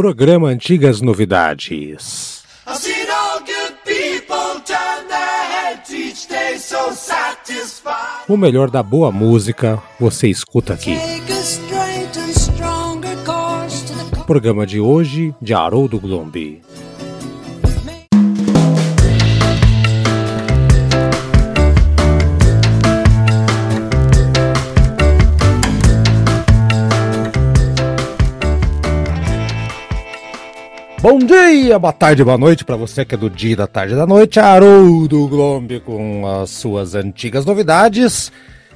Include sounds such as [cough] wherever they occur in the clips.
Programa Antigas Novidades. O melhor da boa música você escuta aqui. Programa de hoje de Haroldo Glombi. Bom dia, boa tarde, boa noite para você que é do dia, da tarde, da noite. Haroldo Glombi com as suas antigas novidades.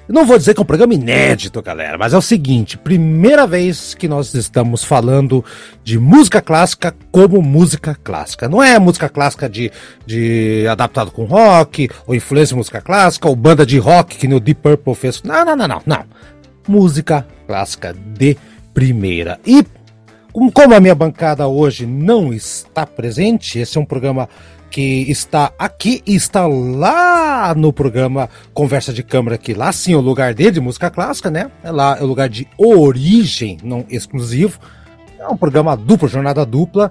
Não vou dizer que é um programa inédito, galera, mas é o seguinte: primeira vez que nós estamos falando de música clássica como música clássica. Não é música clássica de, de adaptado com rock, ou influência música clássica, ou banda de rock que no Deep Purple fez. Não, não, não, não, não. Música clássica de primeira. E como a minha bancada hoje não está presente, esse é um programa que está aqui e está lá no programa Conversa de Câmara, que lá sim é o lugar dele de música clássica, né? É lá é o lugar de origem, não exclusivo. É um programa duplo, jornada dupla.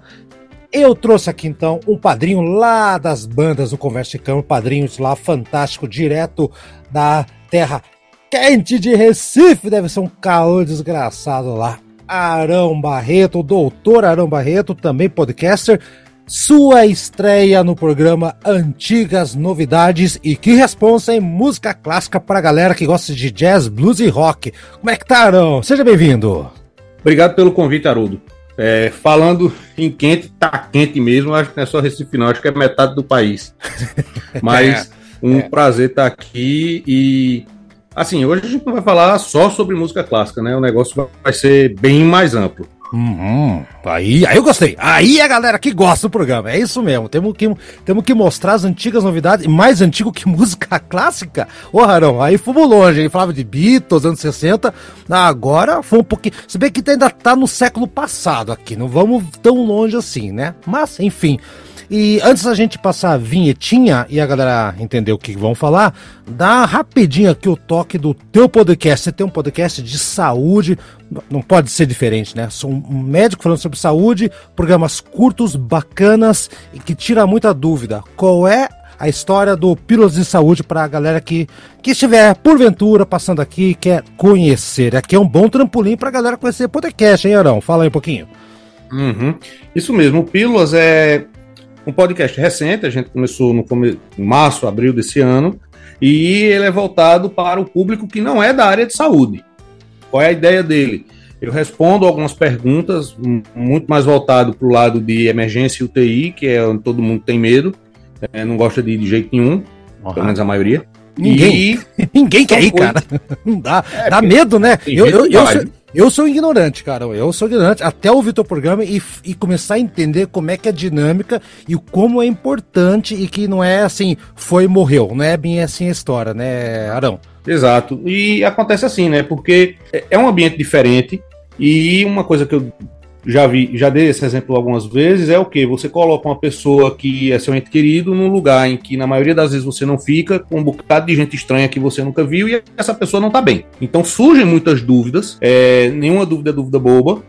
Eu trouxe aqui então um padrinho lá das bandas do Conversa de Câmara, padrinhos lá fantástico, direto da terra quente de Recife, deve ser um calor desgraçado lá. Arão Barreto, doutor Arão Barreto, também podcaster, sua estreia no programa Antigas Novidades e que responsa em música clássica para a galera que gosta de jazz, blues e rock. Como é que tá, Arão? Seja bem-vindo. Obrigado pelo convite, Haroldo. É, falando em quente, tá quente mesmo, acho que não é só Recife não, acho que é metade do país. [laughs] Mas é, um é. prazer estar aqui e Assim, hoje a gente não vai falar só sobre música clássica, né? O negócio vai ser bem mais amplo. Uhum. Aí, aí eu gostei. Aí a galera que gosta do programa. É isso mesmo. Temos que, temos que mostrar as antigas novidades. Mais antigo que [laughs] música clássica. Ô, Rarão, aí fomos longe. Ele falava de Beatles, anos 60. Agora foi um pouquinho. Se bem que ainda tá no século passado aqui. Não vamos tão longe assim, né? Mas, enfim. E antes da gente passar a vinhetinha e a galera entender o que vão falar, dá rapidinho aqui o toque do teu podcast. Você tem um podcast de saúde, não pode ser diferente, né? Sou um médico falando sobre saúde, programas curtos, bacanas e que tira muita dúvida. Qual é a história do Pílulas de Saúde para a galera que, que estiver porventura passando aqui e quer conhecer. Aqui é um bom trampolim para a galera conhecer podcast, hein, Arão? Fala aí um pouquinho. Uhum. Isso mesmo, Pílulas é um podcast recente, a gente começou no come... março, abril desse ano, e ele é voltado para o público que não é da área de saúde. Qual é a ideia dele? Eu respondo algumas perguntas, muito mais voltado para o lado de emergência e UTI, que é onde todo mundo tem medo, é, não gosta de, de jeito nenhum, uhum. pelo menos a maioria. Ninguém, e... [laughs] ninguém quer ir, cara. Não dá, é, dá medo, né? Eu, eu, eu, sou, eu sou ignorante, cara. Eu sou ignorante até ouvir teu programa e, e começar a entender como é que é a dinâmica e como é importante e que não é assim, foi morreu. Não é bem assim a história, né, Arão? Exato. E acontece assim, né? Porque é um ambiente diferente e uma coisa que eu já vi, já dei esse exemplo algumas vezes, é o que? Você coloca uma pessoa que é seu ente querido num lugar em que na maioria das vezes você não fica, com um bocado de gente estranha que você nunca viu e essa pessoa não tá bem. Então surgem muitas dúvidas, é, nenhuma dúvida é dúvida boba.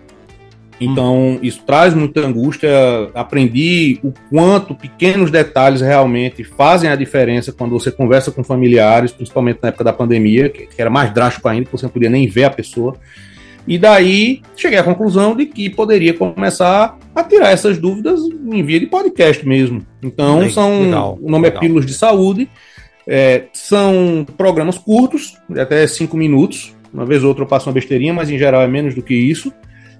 Então, hum. isso traz muita angústia. Aprendi o quanto pequenos detalhes realmente fazem a diferença quando você conversa com familiares, principalmente na época da pandemia, que era mais drástico ainda, porque você não podia nem ver a pessoa. E daí cheguei à conclusão de que poderia começar a tirar essas dúvidas em via de podcast mesmo. Então, Bem, são. Legal, o nome é legal. é Pílulas de Saúde. É, são programas curtos, de até cinco minutos. Uma vez ou outra eu passo uma besteirinha, mas em geral é menos do que isso.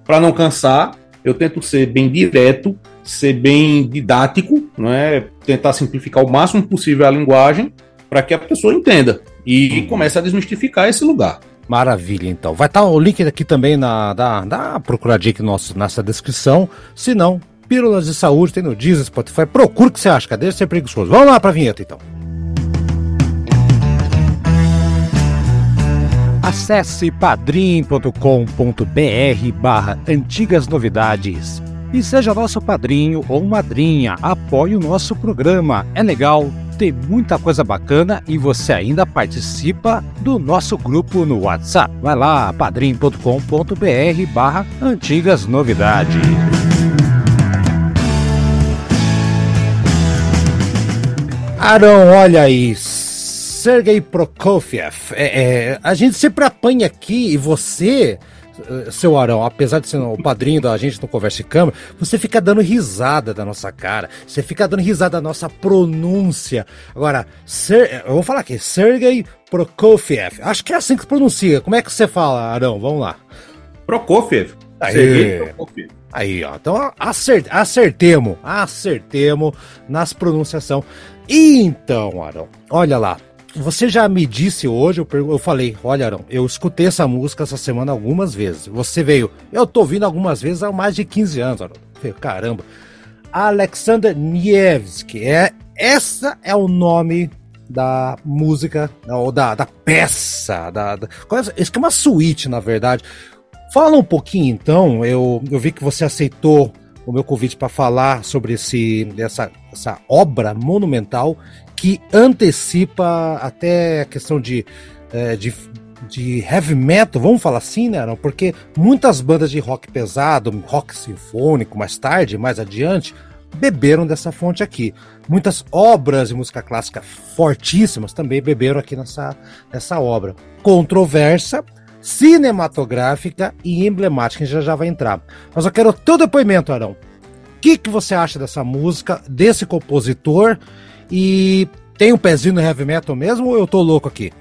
Para não cansar, eu tento ser bem direto, ser bem didático, não é? tentar simplificar o máximo possível a linguagem para que a pessoa entenda e uhum. comece a desmistificar esse lugar. Maravilha, então. Vai estar tá o link aqui também na da, da procuradinha aqui nosso, nessa descrição. Se não, Pílulas de Saúde tem no Deezer, Spotify. Procura o que você acha, cadê ser preguiçoso? Vamos lá para a vinheta, então. Acesse padrim.com.br barra antigas novidades e seja nosso padrinho ou madrinha. Apoie o nosso programa. É legal, tem muita coisa bacana e você ainda participa do nosso grupo no WhatsApp. Vai lá, padrim.com.br barra antigas novidades. Arão, olha aí Sergei Prokofiev, é, é, a gente sempre apanha aqui e você seu Arão, apesar de ser o padrinho da gente no Conversa de Câmara, você fica dando risada da nossa cara. Você fica dando risada da nossa pronúncia. Agora, Ser, eu vou falar aqui, Sergei Prokofiev. Acho que é assim que se pronuncia. Como é que você fala, Arão? Vamos lá. Prokofiev. Aí. Prokofiev. Aí, ó. Então acert, acertemos, acertemos nas pronunciação. Então, Arão, olha lá. Você já me disse hoje, eu, eu falei, olha, Arão, eu escutei essa música essa semana algumas vezes. Você veio, eu tô ouvindo algumas vezes há mais de 15 anos, Arão. Caramba. Alexander Nievski, é, essa é o nome da música, ou da, da peça, da, da, isso que é uma suíte, na verdade. Fala um pouquinho então, eu, eu vi que você aceitou o meu convite para falar sobre esse, essa, essa obra monumental que antecipa até a questão de, é, de, de heavy metal, vamos falar assim, né? Porque muitas bandas de rock pesado, rock sinfônico, mais tarde, mais adiante, beberam dessa fonte aqui. Muitas obras de música clássica fortíssimas também beberam aqui nessa, nessa obra. Controversa, cinematográfica e emblemática, que já já vai entrar. Mas eu quero o teu depoimento, Arão. O que, que você acha dessa música, desse compositor e tem um pezinho no heavy metal mesmo ou eu tô louco aqui?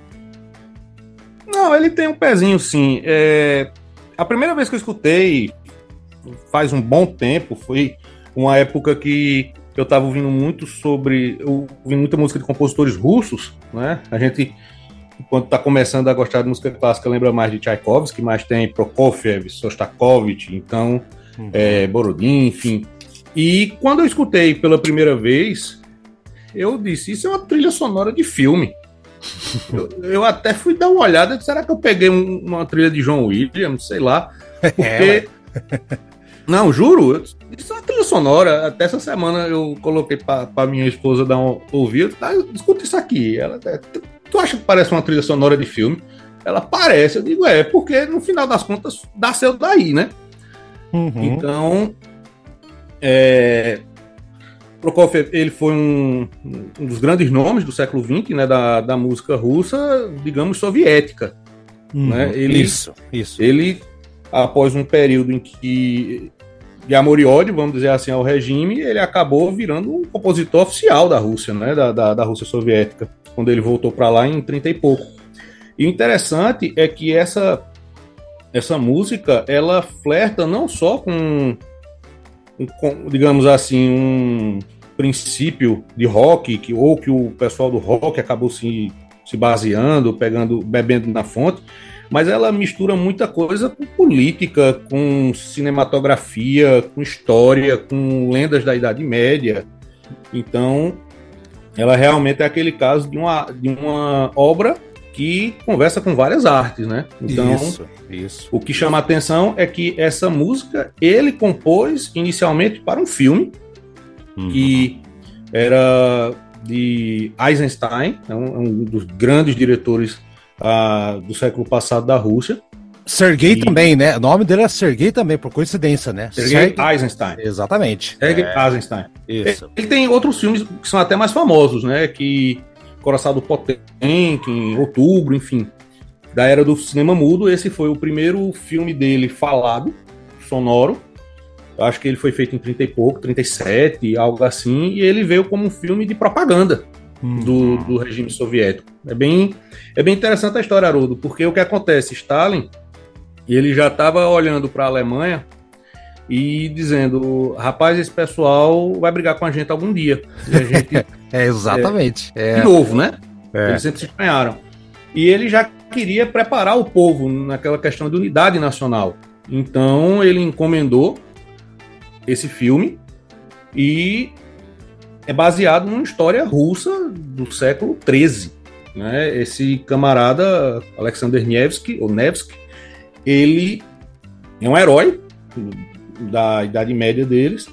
Não, ele tem um pezinho sim. É... A primeira vez que eu escutei, faz um bom tempo, foi uma época que eu tava ouvindo muito sobre. ouvindo muita música de compositores russos, né? A gente, quando tá começando a gostar de música clássica, lembra mais de Tchaikovsky, mas tem Prokofiev, Sostakovich, então, uhum. é, Borodin, enfim. E quando eu escutei pela primeira vez, eu disse, isso é uma trilha sonora de filme. [laughs] eu, eu, até fui dar uma olhada, será que eu peguei um, uma trilha de John Williams, sei lá, porque... É, [laughs] não, juro, isso é uma trilha sonora. Até essa semana eu coloquei para minha esposa dar um ouvir. Tá, escuta isso aqui. Ela, é, tu acha que parece uma trilha sonora de filme? Ela parece. Eu digo, é, porque no final das contas nasceu daí, né? Uhum. Então, é, Prokofiev ele foi um, um, dos grandes nomes do século XX, né, da, da música russa, digamos, soviética. Hum, né? ele, isso, isso. Ele, após um período em que de amor e ódio, vamos dizer assim, ao regime, ele acabou virando um compositor oficial da Rússia, né, da, da, da Rússia soviética, quando ele voltou para lá em 30 e pouco. E o interessante é que essa, essa música, ela flerta não só com um, digamos assim, um princípio de rock, que, ou que o pessoal do rock acabou se, se baseando, pegando, bebendo na fonte, mas ela mistura muita coisa com política, com cinematografia, com história, com lendas da Idade Média. Então, ela realmente é aquele caso de uma, de uma obra que conversa com várias artes, né? Então, isso, isso. o que chama a atenção é que essa música ele compôs inicialmente para um filme uhum. que era de Eisenstein, é um, é um dos grandes diretores uh, do século passado da Rússia. Sergei e... também, né? O nome dele é Sergei também, por coincidência, né? Sergei Eisenstein. Exatamente. Sergei é... Eisenstein. Isso. Ele, ele tem outros filmes que são até mais famosos, né? Que Coraçado Potemkin, Outubro, enfim, da era do cinema mudo. Esse foi o primeiro filme dele falado, sonoro. Eu acho que ele foi feito em 30 e pouco, 37, algo assim, e ele veio como um filme de propaganda hum. do, do regime soviético. É bem, é bem interessante a história, Haroldo, porque o que acontece? Stalin, ele já estava olhando para a Alemanha e dizendo: rapaz, esse pessoal vai brigar com a gente algum dia. E a gente. [laughs] é, exatamente. É, de novo, né? É. Eles sempre se ganharam. E ele já queria preparar o povo naquela questão de unidade nacional. Então ele encomendou esse filme e é baseado numa história russa do século XIII. Né? Esse camarada Alexander Nevsky, ou Nevsky, ele é um herói da Idade Média deles,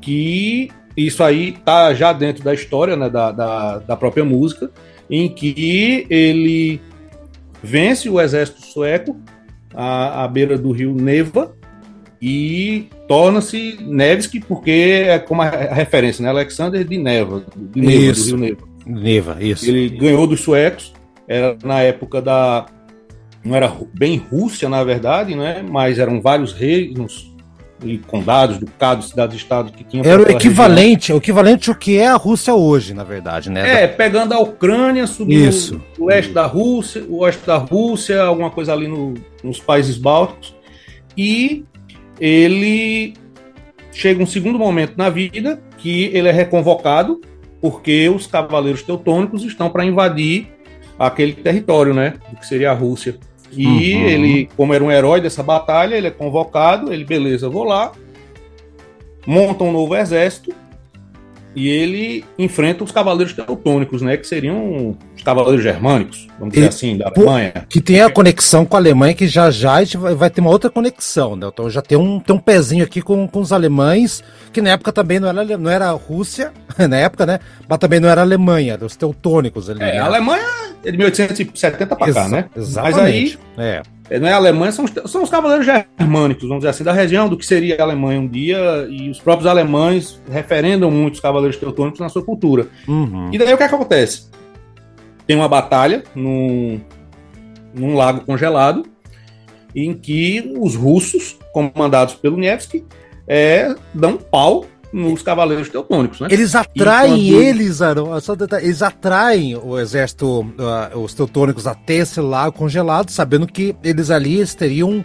que isso aí tá já dentro da história né, da, da, da própria música, em que ele vence o exército sueco à, à beira do rio Neva e torna-se Nevsky, porque é como a referência, né? Alexander de Neva, de Neva Isso. do rio Neva. Neva, isso. Ele ganhou dos suecos, era na época da. Não era bem Rússia, na verdade, né? Mas eram vários reinos e condados, ducados, cidades-estados que tinham. Era o equivalente, o equivalente ao que é a Rússia hoje, na verdade, né? É, pegando a Ucrânia, subindo Isso. o oeste da Rússia, o oeste da Rússia, alguma coisa ali no, nos países bálticos. E ele chega um segundo momento na vida que ele é reconvocado porque os cavaleiros teutônicos estão para invadir aquele território, né? Que seria a Rússia. E uhum. ele, como era um herói dessa batalha, ele é convocado, ele, beleza, vou lá, monta um novo exército e ele enfrenta os cavaleiros teutônicos, né? Que seriam os cavaleiros germânicos, vamos dizer e, assim, da Alemanha. Que tem a conexão com a Alemanha, que já já a vai, ter uma outra conexão, né? Então já tem um, tem um pezinho aqui com, com os alemães, que na época também não era, não era Rússia, [laughs] na época, né? Mas também não era Alemanha, os teutônicos ali. É, né? a Alemanha é de 1870 para cá, né? Exatamente. Mas aí. É. É, não é Alemanha, são, são os cavaleiros germânicos, vamos dizer assim, da região do que seria a Alemanha um dia, e os próprios alemães referendam muito os cavaleiros teutônicos na sua cultura. Uhum. E daí o que, é que acontece? Tem uma batalha num, num lago congelado, em que os russos, comandados pelo Nevsky, é, dão pau nos cavaleiros teutônicos, né? Eles atraem eles, Arão, eles atraem o exército, uh, os teutônicos até esse lago congelado, sabendo que eles ali teriam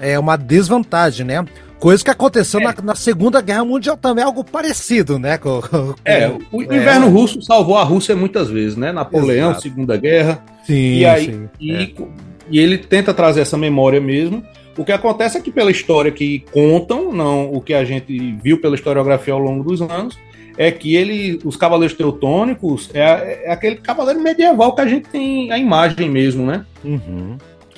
é, uma desvantagem, né? Coisa que aconteceu é. na, na, Segunda Guerra Mundial também, algo parecido, né? Com, com, é, o, é. inverno russo salvou a Rússia muitas vezes, né? Napoleão, Exato. Segunda Guerra. Sim, e aí, sim, e, é. e ele tenta trazer essa memória mesmo. O que acontece é que pela história que contam, não o que a gente viu pela historiografia ao longo dos anos, é que ele, os cavaleiros teutônicos é, é aquele cavaleiro medieval que a gente tem a imagem mesmo, né? Uhum.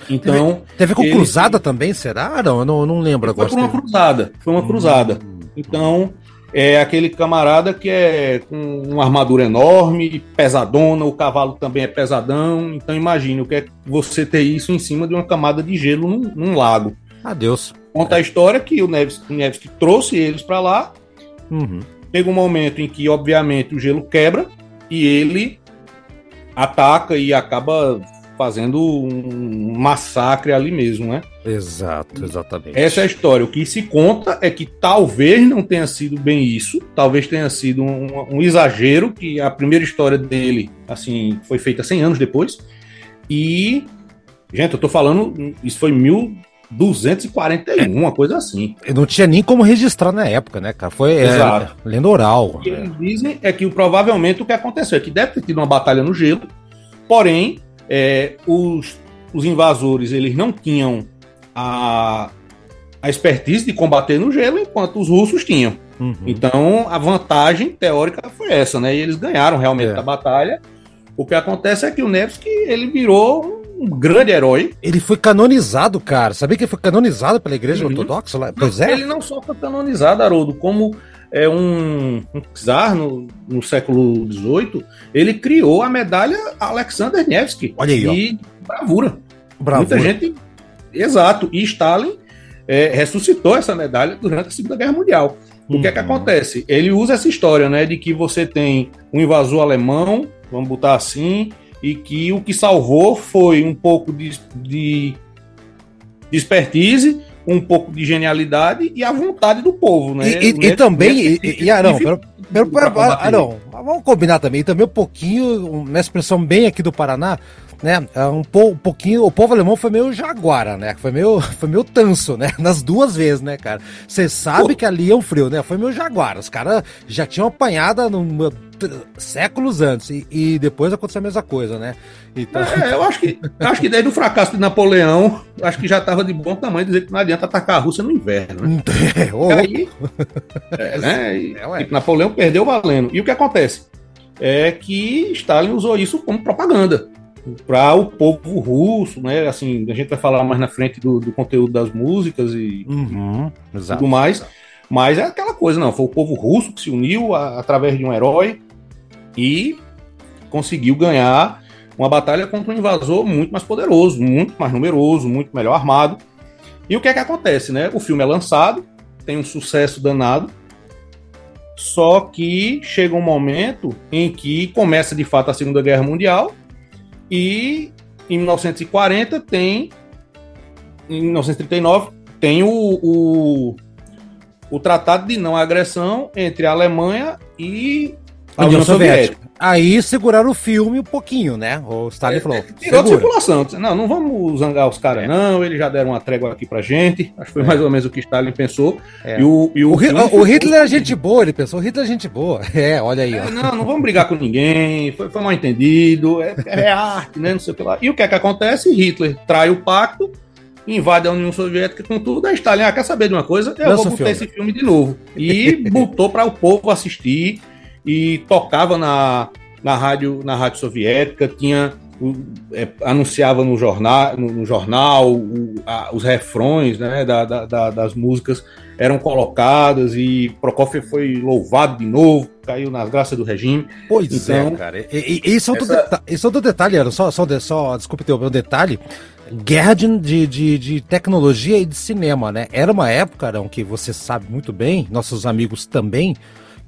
Então. Teve, teve com ele, cruzada também, será? Não, eu não, eu não lembro agora. Foi uma cruzada. Foi uma cruzada. Uhum. Então, é aquele camarada que é com uma armadura enorme, pesadona, o cavalo também é pesadão. Então imagine o que é você ter isso em cima de uma camada de gelo num, num lago. Adeus. Conta é. a história que o Neves, o Neves que trouxe eles para lá. Uhum. Chega um momento em que, obviamente, o gelo quebra e ele ataca e acaba fazendo um massacre ali mesmo, né? Exato, exatamente. Essa é a história. O que se conta é que talvez não tenha sido bem isso, talvez tenha sido um, um exagero, que a primeira história dele, assim, foi feita 100 anos depois. E, gente, eu tô falando, isso foi 1241, uma coisa assim. Não tinha nem como registrar na época, né, cara? Foi é, Exato. É, lenda oral. O que eles dizem é que provavelmente o que aconteceu é que deve ter tido uma batalha no gelo, porém é, os, os invasores eles não tinham a, a expertise de combater no gelo, enquanto os russos tinham. Uhum. Então, a vantagem teórica foi essa, né? E eles ganharam realmente é. a batalha. O que acontece é que o Nevsky, ele virou um grande herói. Ele foi canonizado, cara. Sabia que ele foi canonizado pela igreja uhum. ortodoxa? Pois é. Ele não só foi canonizado, Haroldo, como é um, um czar no, no século XVIII, ele criou a medalha Alexander Nevsky. Olha aí, e ó. bravura. bravura. Muita gente. Exato. E Stalin é, ressuscitou essa medalha durante a Segunda Guerra Mundial. O uhum. que é que uhum. acontece? Ele usa essa história, né, de que você tem um invasor alemão, vamos botar assim, e que o que salvou foi um pouco de, de, de expertise um pouco de genialidade e a vontade do povo, né? E, e, e também, e, e Arão, pera, pera, pera, Arão, vamos combinar também, também um pouquinho, uma expressão bem aqui do Paraná, né? É um, po, um pouquinho, o povo alemão foi meio jaguara, né? Foi meio, [laughs] foi meio tanso, né? [laughs] Nas duas vezes, né, cara? Você sabe Pô. que ali é um frio, né? Foi meio jaguara. Os caras já tinham apanhado no, séculos antes e, e, depois aconteceu a mesma coisa, né? Então... É, eu acho que, acho que desde o fracasso de Napoleão, acho que já estava de bom tamanho dizer que não adianta atacar a Rússia no inverno, né? [laughs] É, oh. aí, é, né? E, é, e Napoleão perdeu valendo. E o que acontece? É que Stalin usou isso como propaganda para o povo russo, né? Assim, a gente vai falar mais na frente do, do conteúdo das músicas e uhum, tudo mais. Mas é aquela coisa, não. Foi o povo russo que se uniu a, através de um herói e conseguiu ganhar uma batalha contra um invasor muito mais poderoso, muito mais numeroso, muito melhor armado. E o que é que acontece, né? O filme é lançado, tem um sucesso danado, Só que chega um momento em que começa de fato a Segunda Guerra Mundial e em 1940 tem. Em 1939 tem o, o, o Tratado de Não Agressão entre a Alemanha e a União Soviética. Soviética. Aí seguraram o filme um pouquinho, né? O Stalin é, falou. Tirou de circulação. Não, não vamos zangar os caras, é. não. Eles já deram uma trégua aqui pra gente. Acho que foi é. mais ou menos o que Stalin pensou. É. E o, e o, o, o Hitler é gente boa, ele pensou. O Hitler é gente boa. [laughs] É, olha aí. É, não, não vamos brigar com ninguém. Foi, foi mal entendido. É, é, arte, né? Não sei o que lá. E o que é que acontece? Hitler trai o pacto invade a União Soviética com tudo, a Stalin, ah, quer saber de uma coisa? Eu Lança vou botar esse filme de novo. E botou para o povo assistir e tocava na, na, rádio, na rádio soviética, tinha é, anunciava no jornal, no, no jornal o, a, os refrões né, da, da, das músicas eram colocadas e Prokofiev foi louvado de novo, caiu nas graças do regime. Pois então, é, cara. E, e, isso, é essa... outro isso é outro detalhe, era só, só, só desculpe ter um detalhe. Guerra de, de, de, tecnologia e de cinema, né? Era uma época, Arão, que você sabe muito bem, nossos amigos também,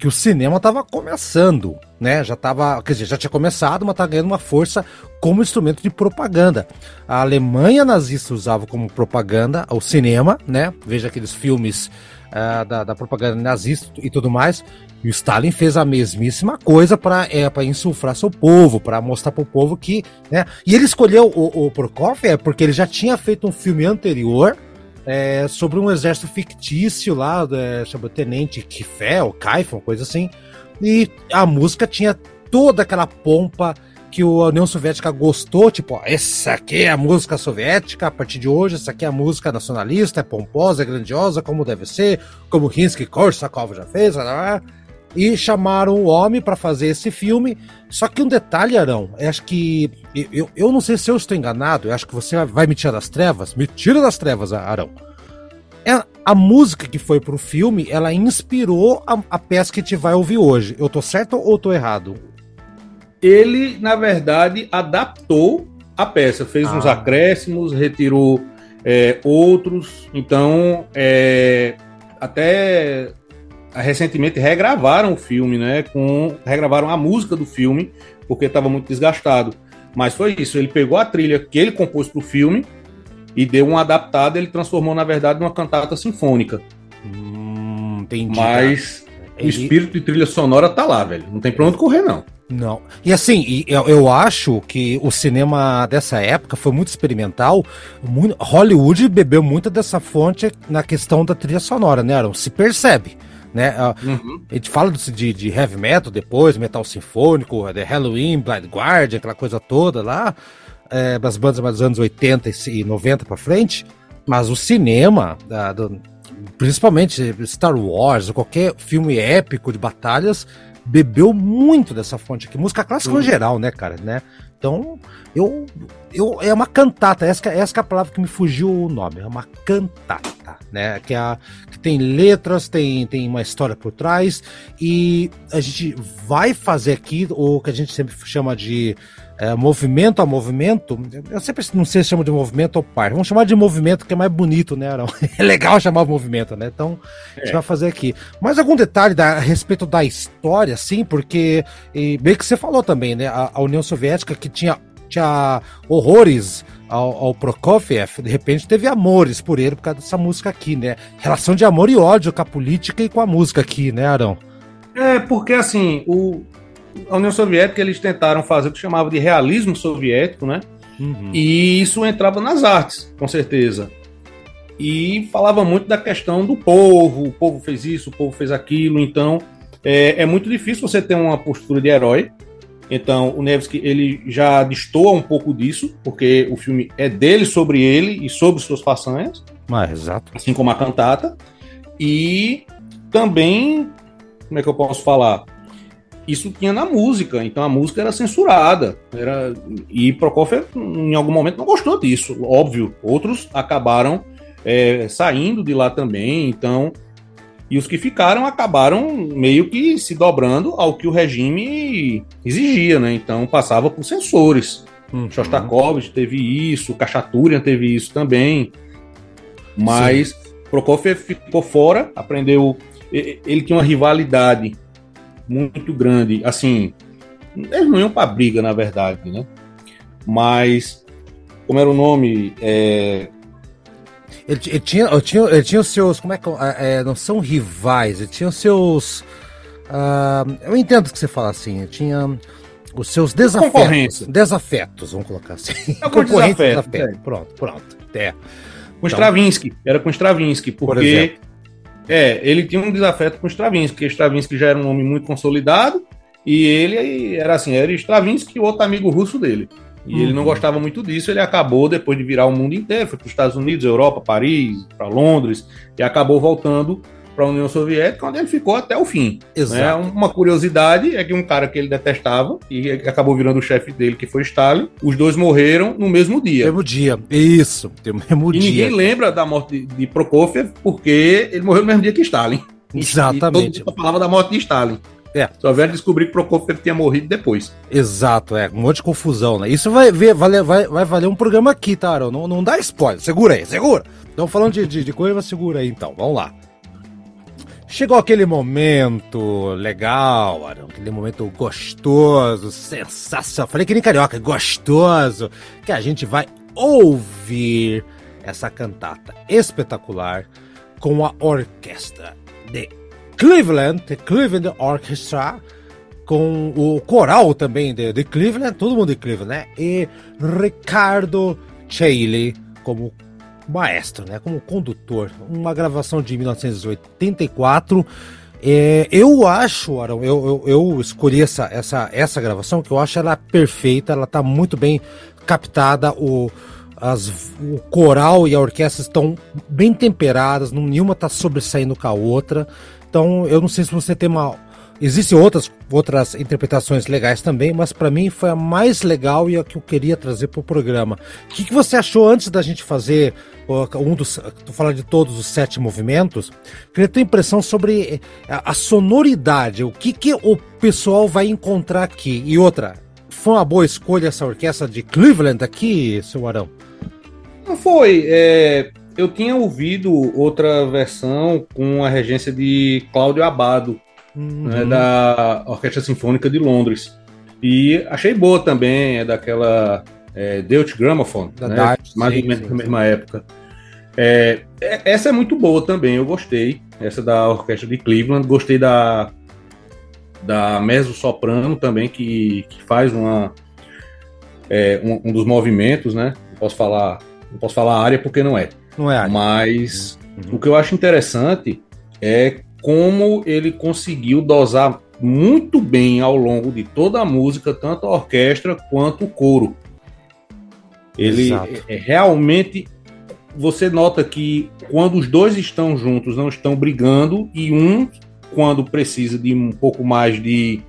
que o cinema estava começando, né? Já estava, quer dizer, já tinha começado, mas estava ganhando uma força como instrumento de propaganda. A Alemanha nazista usava como propaganda o cinema, né? Veja aqueles filmes uh, da, da, propaganda nazista e tudo mais. E o Stalin fez a mesmíssima coisa para é, para insuflar seu povo, para mostrar para o povo que, né? E ele escolheu o, o Prokofiev porque ele já tinha feito um filme anterior é, sobre um exército fictício lá, é, o Tenente Kifé, ou Kaifon, coisa assim. E a música tinha toda aquela pompa que a União Soviética gostou, tipo, ó, essa aqui é a música soviética, a partir de hoje, essa aqui é a música nacionalista, é pomposa, é grandiosa, como deve ser, como Rinsky Korsakov já fez, blá, blá, blá e chamaram o homem para fazer esse filme. Só que um detalhe, Arão, eu acho que. Eu, eu não sei se eu estou enganado, eu acho que você vai me tirar das trevas. Me tira das trevas, Arão. É, a música que foi pro filme, ela inspirou a, a peça que a gente vai ouvir hoje. Eu tô certo ou tô errado? Ele, na verdade, adaptou a peça, fez ah. uns acréscimos, retirou é, outros. Então, é, até recentemente regravaram o filme, né? Com regravaram a música do filme porque estava muito desgastado. Mas foi isso. Ele pegou a trilha que ele compôs para o filme e deu uma adaptada. Ele transformou na verdade numa cantata sinfônica. Hum, entendi. Mas o espírito de trilha sonora tá lá, velho. Não tem pra onde correr não. Não. E assim, eu, eu acho que o cinema dessa época foi muito experimental. Muito, Hollywood bebeu muito dessa fonte na questão da trilha sonora, né, Aaron? Se percebe né? Uhum. A gente fala de, de, heavy metal depois, metal sinfônico, The Halloween, Blind Guardian, aquela coisa toda lá, é, das bandas mais dos anos 80 e 90 para frente, mas o cinema, da, do, principalmente Star Wars, qualquer filme épico de batalhas, bebeu muito dessa fonte aqui. Música clássica uhum. em geral, né, cara? Né? Então, eu, eu é uma cantata, essa, essa é a palavra que me fugiu o nome, é uma cantata, né? Que, é a, que tem letras, tem, tem uma história por trás, e a gente vai fazer aqui o que a gente sempre chama de é, movimento a movimento, eu sempre não sei se chama de movimento ou par. Vamos chamar de movimento que é mais bonito, né, Arão? [laughs] É legal chamar movimento, né? Então, a gente é. vai fazer aqui. Mais algum detalhe da, a respeito da história, sim, porque, e, bem que você falou também, né? A, a União Soviética que tinha, tinha horrores ao, ao, Prokofiev, de repente teve amores por ele por causa dessa música aqui, né? Relação de amor e ódio com a política e com a música aqui, né, Arão? É, porque assim, o, a União Soviética eles tentaram fazer o que chamava de realismo soviético, né? Uhum. E isso entrava nas artes, com certeza. E falava muito da questão do povo, o povo fez isso, o povo fez aquilo, então é, é muito difícil você ter uma postura de herói. Então o Nevsky ele já destoa um pouco disso, porque o filme é dele sobre ele e sobre suas façanhas. Ah, exato. Assim como a cantata. E também, como é que eu posso falar? isso tinha na música, então a música era censurada. Era, e Prokofiev, em algum momento, não gostou disso, óbvio. Outros acabaram é, saindo de lá também, então. E os que ficaram acabaram meio que se dobrando ao que o regime exigia, né? Então passava por censores. Uhum. Shostakovich teve isso, Kachaturian teve isso também. Mas Sim. Prokofiev ficou fora, aprendeu. Ele tinha uma rivalidade muito grande. Assim, eles não iam para briga, na verdade, né? Mas, como era o nome? É... Ele, ele, tinha, ele, tinha, ele tinha os seus. Como é que. É, é, não são rivais, ele tinha os seus. Uh, eu entendo o que você fala assim. Ele tinha os seus desafetos. Desafetos, vamos colocar assim. É Concorrente desafeto. É. Pronto, pronto. É. Com então, Stravinsky, era com Stravinsky, porque. Por é, ele tinha um desafeto com Stravinsky, porque Stravinsky já era um homem muito consolidado, e ele era assim, era Stravinsky e outro amigo russo dele. E uhum. ele não uhum. gostava muito disso, ele acabou, depois de virar o mundo inteiro, foi para os Estados Unidos, Europa, Paris, para Londres, e acabou voltando para a União Soviética, onde ele ficou até o fim. Né? Exato. Né? Uma curiosidade é que um cara que ele detestava e acabou virando o chefe dele, que foi Stalin, os dois morreram no mesmo dia. Mesmo dia, isso, no mesmo e dia. ninguém lembra da morte de, Prokofiev porque ele morreu no mesmo dia que Stalin. Exatamente. E todo mundo falava da morte de Stalin. É. Só vieram descobrir que Prokofiev tinha morrido depois. Exato, é. Um monte de confusão, né? Isso vai, ver, vai, vai, vai valer um programa aqui, tá, Aaron? Não, não dá spoiler. Segura aí, segura. Estamos falando de, de, de coisa, segura aí então. Vamos lá. Chegou aquele momento legal, Arão, aquele momento gostoso, sensacional. Falei que nem carioca, gostoso, que a gente vai ouvir essa cantata espetacular com a orquestra de Cleveland, The Cleveland Orchestra, com o coral também de, de Cleveland, todo mundo de Cleveland, né? E Ricardo Chailey como maestro, né? Como condutor. Uma gravação de 1984. É, eu acho, Arão, eu, eu, eu, escolhi essa, essa, essa gravação que eu acho ela perfeita, ela está muito bem captada, o, as, o coral e a orquestra estão bem temperadas, nenhuma está sobressaindo com a outra. Então, eu não sei se você tem uma Existem outras, outras interpretações legais também, mas para mim foi a mais legal e a que eu queria trazer para o programa. O que, que, você achou antes da gente fazer um dos. Tu fala de todos os sete movimentos. Queria ter impressão sobre a, a sonoridade, o que, que o pessoal vai encontrar aqui. E outra, foi uma boa escolha essa orquestra de Cleveland aqui, seu Arão? Não foi. É, eu tinha ouvido outra versão com a regência de Cláudio Abado uhum. né, da Orquestra Sinfônica de Londres. E achei boa também, é daquela é, Deutsche Grammophon, da né, mais ou menos na mesma época. É, é, essa é muito boa também, eu gostei. Essa da Orquestra de Cleveland, gostei da da mezzo soprano também que, que faz uma é, um, um, dos movimentos, né? Não posso falar não posso falar área porque não é. Não é área. Mas uhum. o que eu acho interessante é como ele conseguiu dosar muito bem ao longo de toda a música, tanto a orquestra quanto o coro. Ele é, é, realmente você nota que quando os dois estão juntos, não estão brigando, e um, quando precisa de um pouco mais de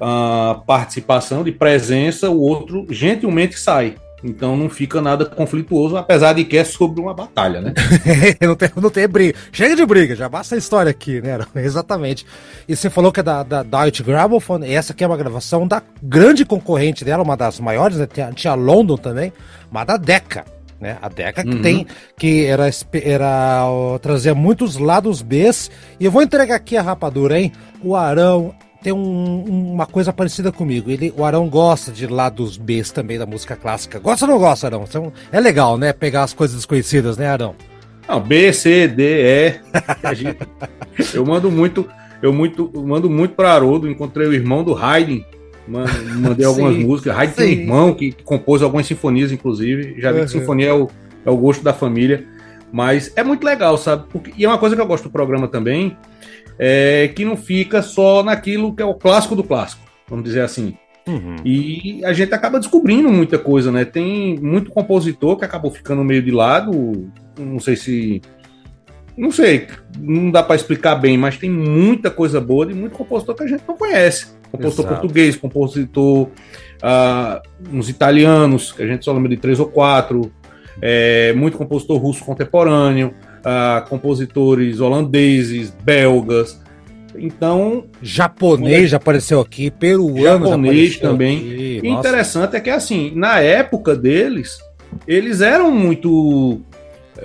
uh, participação, de presença, o outro gentilmente sai. Então não fica nada conflituoso, apesar de que é sobre uma batalha, né? [laughs] não, tem, não tem briga. Chega de briga, já basta a história aqui, né? [laughs] Exatamente. E você falou que é da, da Deutsche Grammophon, essa aqui é uma gravação da grande concorrente dela, uma das maiores, né? tinha, tinha London também, mas da Decca. Né? A Decca que uhum. tem, que era, era trazia muitos lados B. E eu vou entregar aqui a rapadura, hein? O Arão tem um, uma coisa parecida comigo. Ele, o Arão gosta de lados B também da música clássica. Gosta ou não gosta, Arão? Então, é legal, né? Pegar as coisas desconhecidas, né, Arão? Não, B, C, D, E. [laughs] eu mando muito, eu muito, eu mando muito para Haroldo. Encontrei o irmão do Haydn. Mandei [laughs] algumas músicas. Haydn tem um irmão que, que, compôs algumas sinfonias, inclusive. Já vi uhum. que sinfonia é o, é o gosto da família. Mas é muito legal, sabe? Porque, e é uma coisa que eu gosto do programa também é, que não fica só naquilo que é o clássico do clássico, vamos dizer assim. Uhum. E a gente acaba descobrindo muita coisa, né? Tem muito compositor que acabou ficando meio de lado, não sei se. Não sei, não dá para explicar bem, mas tem muita coisa boa de muito compositor que a gente não conhece. Compositor Exato. português, compositor. Uh, uns italianos, que a gente só lembra de três ou quatro, é, muito compositor russo contemporâneo uh, compositores holandeses, belgas. Então. Japonês já apareceu aqui, peruano japonês também. Aqui. interessante é que, assim, na época deles, eles eram muito,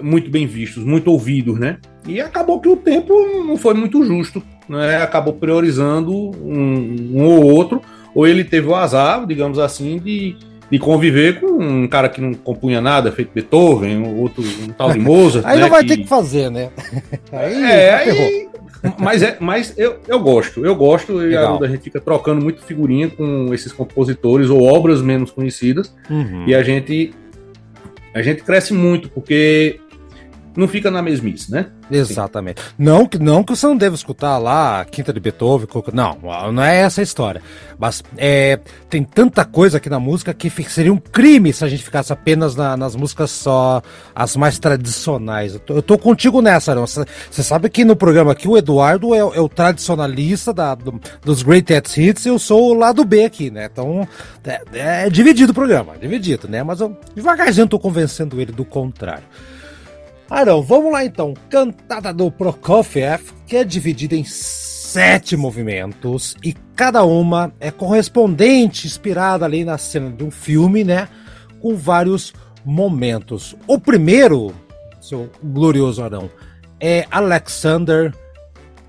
muito bem vistos, muito ouvidos, né? E acabou que o tempo não foi muito justo né, acabou priorizando um, um ou outro, ou ele teve o azar, digamos assim, de, de conviver com um cara que não compunha nada, feito Beethoven, um outro um tal de Mozart. [laughs] aí né, não vai que... ter que fazer, né? [laughs] aí, é, aí, mas é, mas eu, eu gosto, eu gosto, e a, a, gente fica trocando muito figurinha com esses compositores ou obras menos conhecidas, uhum. e a gente a gente cresce muito, porque não fica na mesmice, né? Exatamente. Não que, não que você não deve escutar lá a Quinta de Beethoven, não, não é essa a história. Mas é, tem tanta coisa aqui na música que seria um crime se a gente ficasse apenas na, nas músicas só as mais tradicionais. Eu tô, eu tô contigo nessa, não. Você sabe que no programa aqui o Eduardo é, é o tradicionalista da, do, dos Great Hits e eu sou o lado B aqui, né? Então é, é dividido o programa, dividido, né? Mas eu devagarzinho tô convencendo ele do contrário. Arão, vamos lá então. Cantada do Prokofiev, que é dividida em sete movimentos e cada uma é correspondente, inspirada ali na cena de um filme, né? Com vários momentos. O primeiro, seu glorioso Arão, é Alexander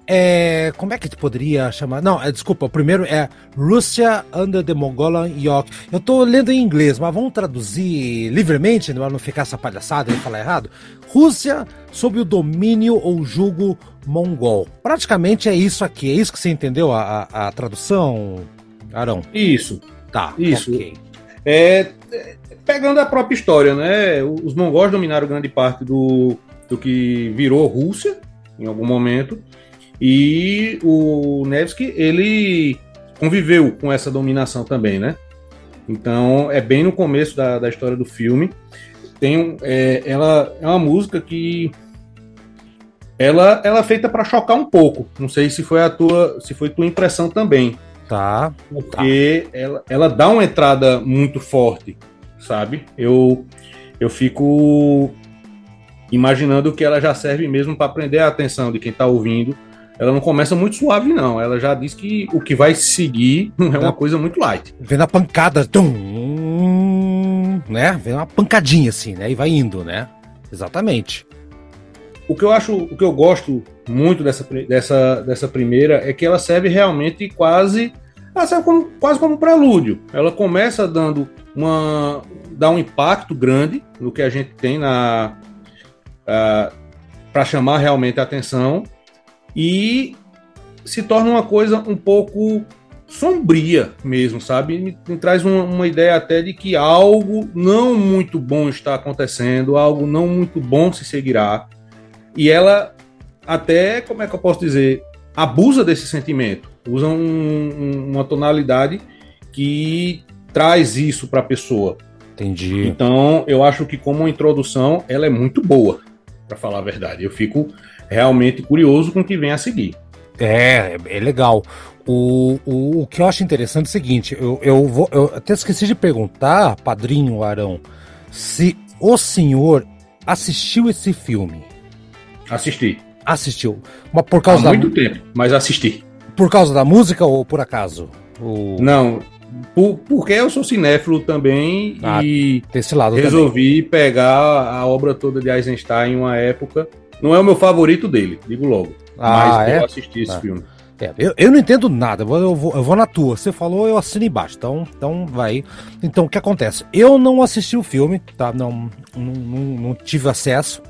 é, como é que tu poderia chamar? Não, é, desculpa, o primeiro é Rússia under the Mongolian Yoke. Eu tô lendo em inglês, mas vamos traduzir livremente, para não ficar essa palhaçada e falar errado. Rússia sob o domínio ou jugo mongol. Praticamente é isso aqui, é isso que você entendeu a, a, a tradução, Arão? Isso. Tá, isso. Okay. É, é, pegando a própria história, né? Os mongóis dominaram grande parte do, do que virou Rússia em algum momento. E o Nevsky, ele conviveu com essa dominação também, né? Então, é bem no começo da, da história do filme. Tem, é, ela é uma música que ela, ela é feita para chocar um pouco. Não sei se foi a tua, se foi tua impressão também. Tá. Porque tá. Ela, ela dá uma entrada muito forte, sabe? Eu eu fico imaginando que ela já serve mesmo para prender a atenção de quem está ouvindo ela não começa muito suave, não. Ela já diz que o que vai seguir [laughs] é uma coisa muito light. Vem na pancada, tum, né? Vem uma pancadinha assim, né? E vai indo, né? Exatamente. O que eu acho, o que eu gosto muito dessa, dessa, dessa primeira é que ela serve realmente quase, ela serve como, quase como um prelúdio. Ela começa dando uma, dá um impacto grande no que a gente tem na uh, para chamar realmente a atenção e se torna uma coisa um pouco sombria mesmo, sabe? Me, me traz uma, uma, ideia até de que algo não muito bom está acontecendo, algo não muito bom se seguirá. E ela até, como é que eu posso dizer, abusa desse sentimento, usa um, um, uma tonalidade que traz isso para a pessoa. Entendi. Então, eu acho que como introdução, ela é muito boa, para falar a verdade. Eu fico realmente curioso com o que vem a seguir. É, é legal. O, o, o que eu acho interessante é o seguinte: eu, eu, vou, eu até esqueci de perguntar, padrinho Arão, se o senhor assistiu esse filme. Assisti. Assistiu. Mas por causa Há muito da... tempo, mas assisti. Por causa da música ou por acaso? O... Não, por, porque eu sou cinéfilo também ah, e resolvi também. pegar a obra toda de Eisenstein em uma época não é o meu favorito dele, digo logo. Ah, mas é? eu assisti esse ah. filme. É, eu, eu não entendo nada, eu vou, eu vou na tua. Você falou, eu assino embaixo. Então, então vai. Então, o que acontece? Eu não assisti o filme, tá? Não, não, não, não tive acesso.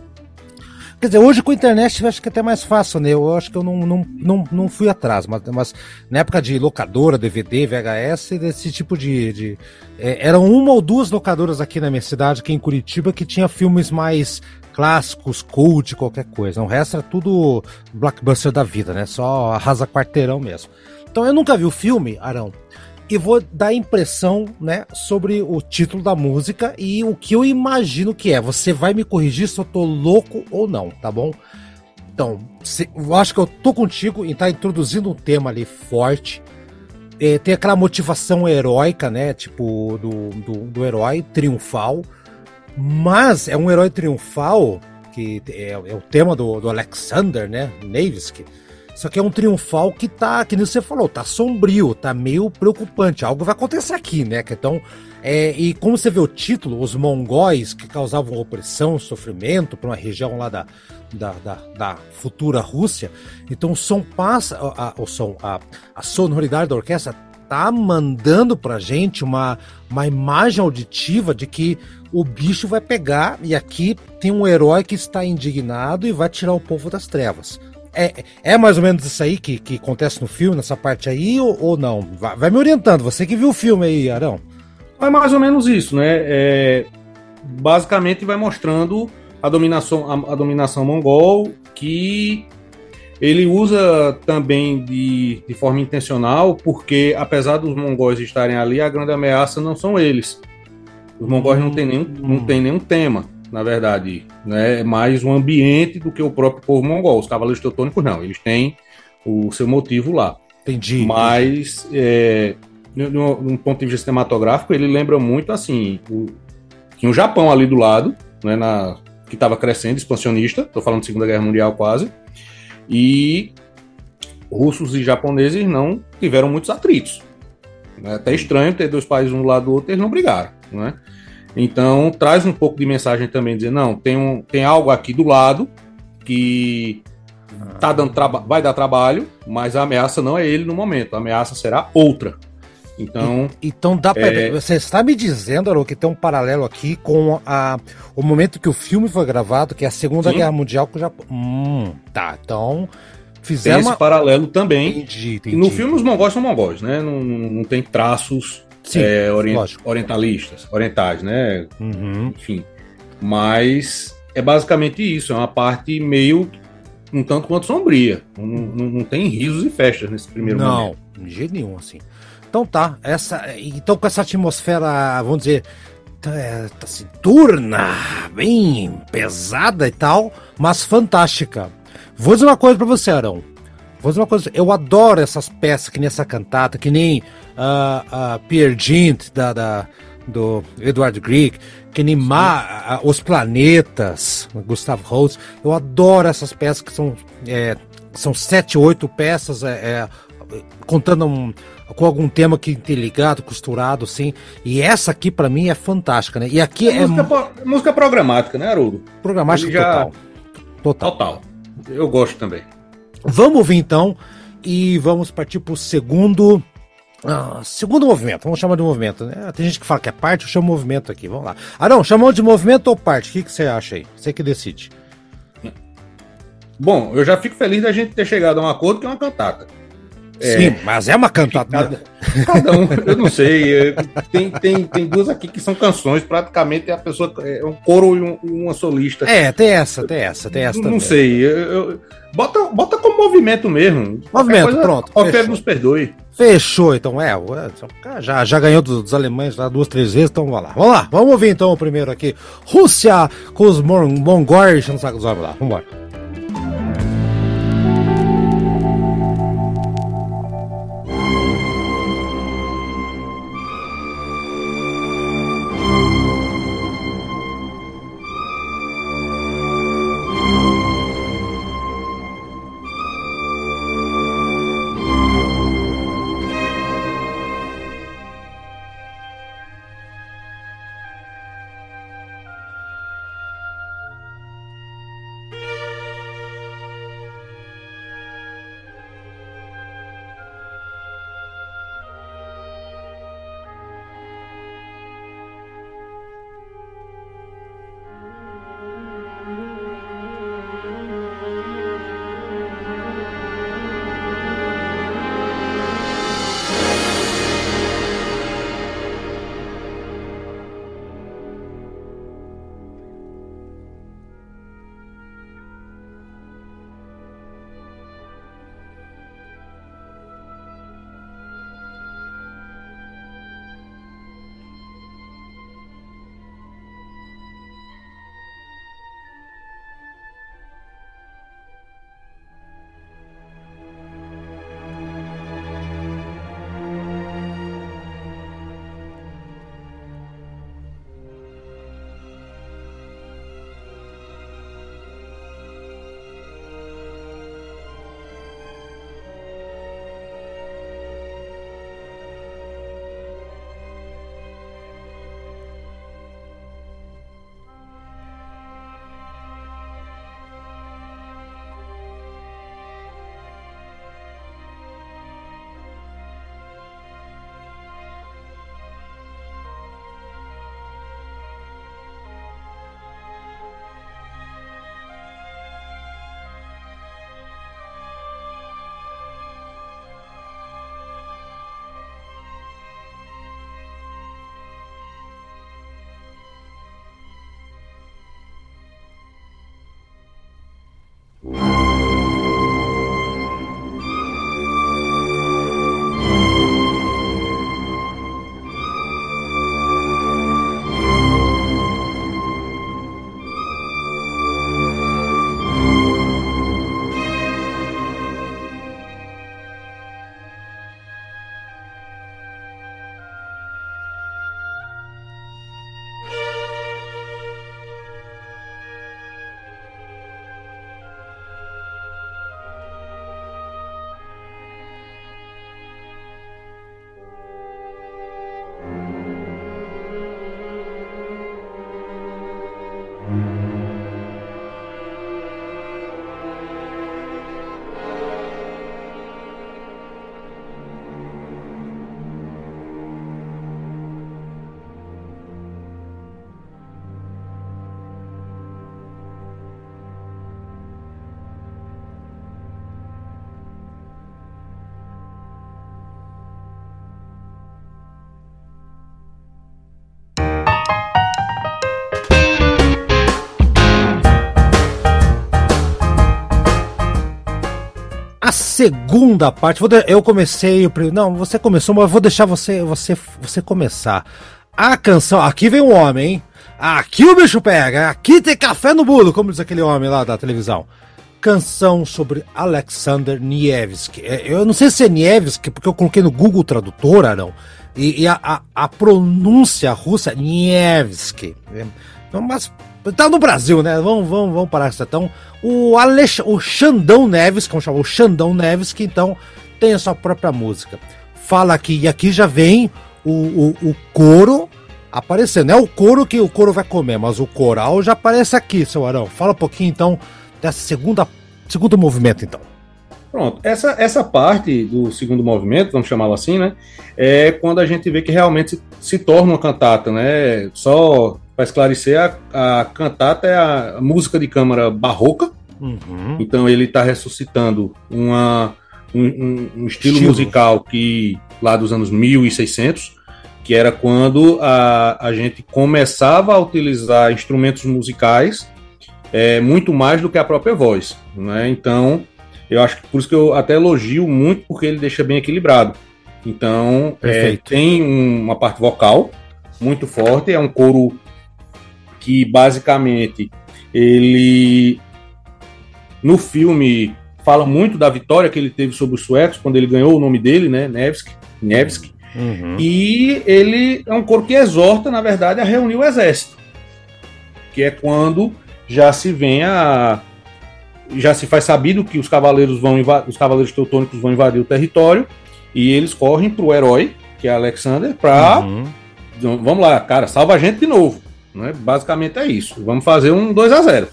Quer dizer, hoje com a internet eu acho que é até mais fácil, né? Eu acho que eu não, não, não, não fui atrás, mas, mas na época de locadora, DVD, VHS, desse tipo de. de é, eram uma ou duas locadoras aqui na minha cidade, aqui em Curitiba, que tinha filmes mais clássicos, cult, qualquer coisa. O resto era tudo blockbuster da vida, né? Só arrasa quarteirão mesmo. Então eu nunca vi o filme, Arão, e vou dar impressão, né, sobre o título da música e o que eu imagino que é. Você vai me corrigir se eu tô louco ou não, tá bom? Então, se, eu acho que eu tô contigo estar tá introduzindo um tema ali forte. É, tem aquela motivação heróica, né? Tipo, do, do, do herói triunfal. Mas é um herói triunfal, que é, é o tema do, do Alexander, né? Nevsky. Isso aqui é um triunfal que tá, que nem você falou, tá sombrio, tá meio preocupante. Algo vai acontecer aqui, né? Então, é, e como você vê o título, os mongóis que causavam opressão, sofrimento para uma região lá da, da, da, da, futura Rússia. Então o som passa, a, o som, a, a sonoridade da orquestra tá mandando pra gente uma, uma imagem auditiva de que o bicho vai pegar e aqui tem um herói que está indignado e vai tirar o povo das trevas. É, é mais ou menos isso aí que, que acontece no filme, nessa parte aí, ou, ou não? Vai, vai, me orientando, você que viu o filme aí, Arão. É mais ou menos isso, né? É, basicamente vai mostrando a dominação, a, a dominação mongol, que ele usa também de, de forma intencional, porque apesar dos mongóis estarem ali, a grande ameaça não são eles. Os mongóis não têm nenhum, não tem nenhum tema, na verdade. Né? É mais um ambiente do que o próprio povo mongol. Os cavaleiros teutônicos não, eles têm o seu motivo lá. Entendi. Mas, é, num ponto de vista cinematográfico, ele lembra muito assim. O, tinha o Japão ali do lado, né, na, que estava crescendo, expansionista, estou falando de Segunda Guerra Mundial quase, e russos e japoneses não tiveram muitos atritos. É até estranho ter dois países um do lado do outro, eles não brigaram, né? Então traz um pouco de mensagem também, dizer, não, tem, um, tem algo aqui do lado que tá dando vai dar trabalho, mas a ameaça não é ele no momento, a ameaça será outra. Então, então dá pra, é... Você está me dizendo, Aro, que tem um paralelo aqui com a, o momento que o filme foi gravado, que é a Segunda Sim. Guerra Mundial com o Japão. Hum, tá, então. Fizeram tem esse uma... paralelo também. Entendi, entendi, no filme, os mongóis são mongóis, né? Não, não tem traços Sim, é, orient... orientalistas, orientais, né? Uhum. Enfim. Mas é basicamente isso, é uma parte meio um tanto quanto sombria. Não, não, não tem risos e festas nesse primeiro não, momento. Não, de jeito nenhum, assim. Então tá, essa, então com essa atmosfera, vamos dizer, é, assim, turna, bem pesada e tal, mas fantástica. Vou dizer uma coisa para você, Arão. Vou dizer uma coisa, eu adoro essas peças que nem essa cantata, que nem uh, uh, Pierre Gint, da, da, do Edward Grieg, que nem Ma, uh, Os Planetas, Gustavo Holst. Eu adoro essas peças que são, é, são sete, oito peças, é, é, contando um, com algum tema que interligado, costurado, assim. E essa aqui, para mim, é fantástica, né? E aqui é. é música, música programática, né, Haroldo? Programática já... total. Total. Total. Eu gosto também. Vamos ouvir então e vamos partir para o segundo. Ah, segundo movimento, vamos chamar de movimento. Né? Tem gente que fala que é parte, eu chamo movimento aqui. Vamos lá. Arão, chamou de movimento ou parte? O que, que você acha aí? Você que decide. Bom, eu já fico feliz da gente ter chegado a um acordo que é uma cantata. É, Sim, mas é uma cantada. Cada, cada, um, eu não sei. É, tem, tem, tem duas aqui que são canções, praticamente a pessoa é um coro e um, uma solista. É, tem essa, tem essa, tem essa. Não, não sei. Eu, eu, bota, bota como movimento mesmo. Movimento, coisa, pronto. Qualquer nos perdoe. Fechou, então. É, já, já ganhou dos, dos alemães lá duas, três vezes, então vamos lá. Vamos lá, vamos ouvir então o primeiro aqui. Rússia com os mongóis, não sabe os lá. Vamos embora. Segunda parte. Eu comecei. Não, você começou, mas vou deixar você, você, você começar. A canção. Aqui vem um homem, hein? Aqui o bicho pega. Aqui tem café no bolo, como diz aquele homem lá da televisão. Canção sobre Alexander Nievski. É, eu não sei se é Nievski, porque eu coloquei no Google Tradutor, não. E, e a, a, a, pronúncia russa é Nievski. É, mas tá no Brasil, né? Vamos, vamos, vamos parar isso. Então, o, Alex, o Xandão Neves, como chama o Xandão Neves, que então tem a sua própria música. Fala aqui, e aqui já vem o, o, o coro aparecendo. Não é o coro que o coro vai comer, mas o coral já aparece aqui, seu Arão. Fala um pouquinho então dessa segunda segundo movimento, então. Pronto, essa, essa parte do segundo movimento, vamos chamá-lo assim, né? É quando a gente vê que realmente se, se torna uma cantata, né? Só para esclarecer, a, a, cantata é a música de câmara barroca. Uhum. Então ele está ressuscitando uma, um, um, um estilo, estilo, musical que lá dos anos 1600, que era quando a, a gente começava a utilizar instrumentos musicais é, muito mais do que a própria voz. Né? Então eu acho que por isso que eu até elogio muito, porque ele deixa bem equilibrado. Então, é, tem uma parte vocal muito forte, é um coro que basicamente ele no filme fala muito da vitória que ele teve sobre os suecos quando ele ganhou o nome dele, né, Nevsky, Nevsky. Uhum. E ele é um coro que exorta, na verdade, a reunir o exército, que é quando já se vem a já se faz sabido que os cavaleiros vão os cavaleiros teutônicos vão invadir o território e eles correm para o herói, que é Alexander, para uhum. vamos lá, cara, salva a gente de novo. Né? Basicamente é isso. Vamos fazer um 2 a 0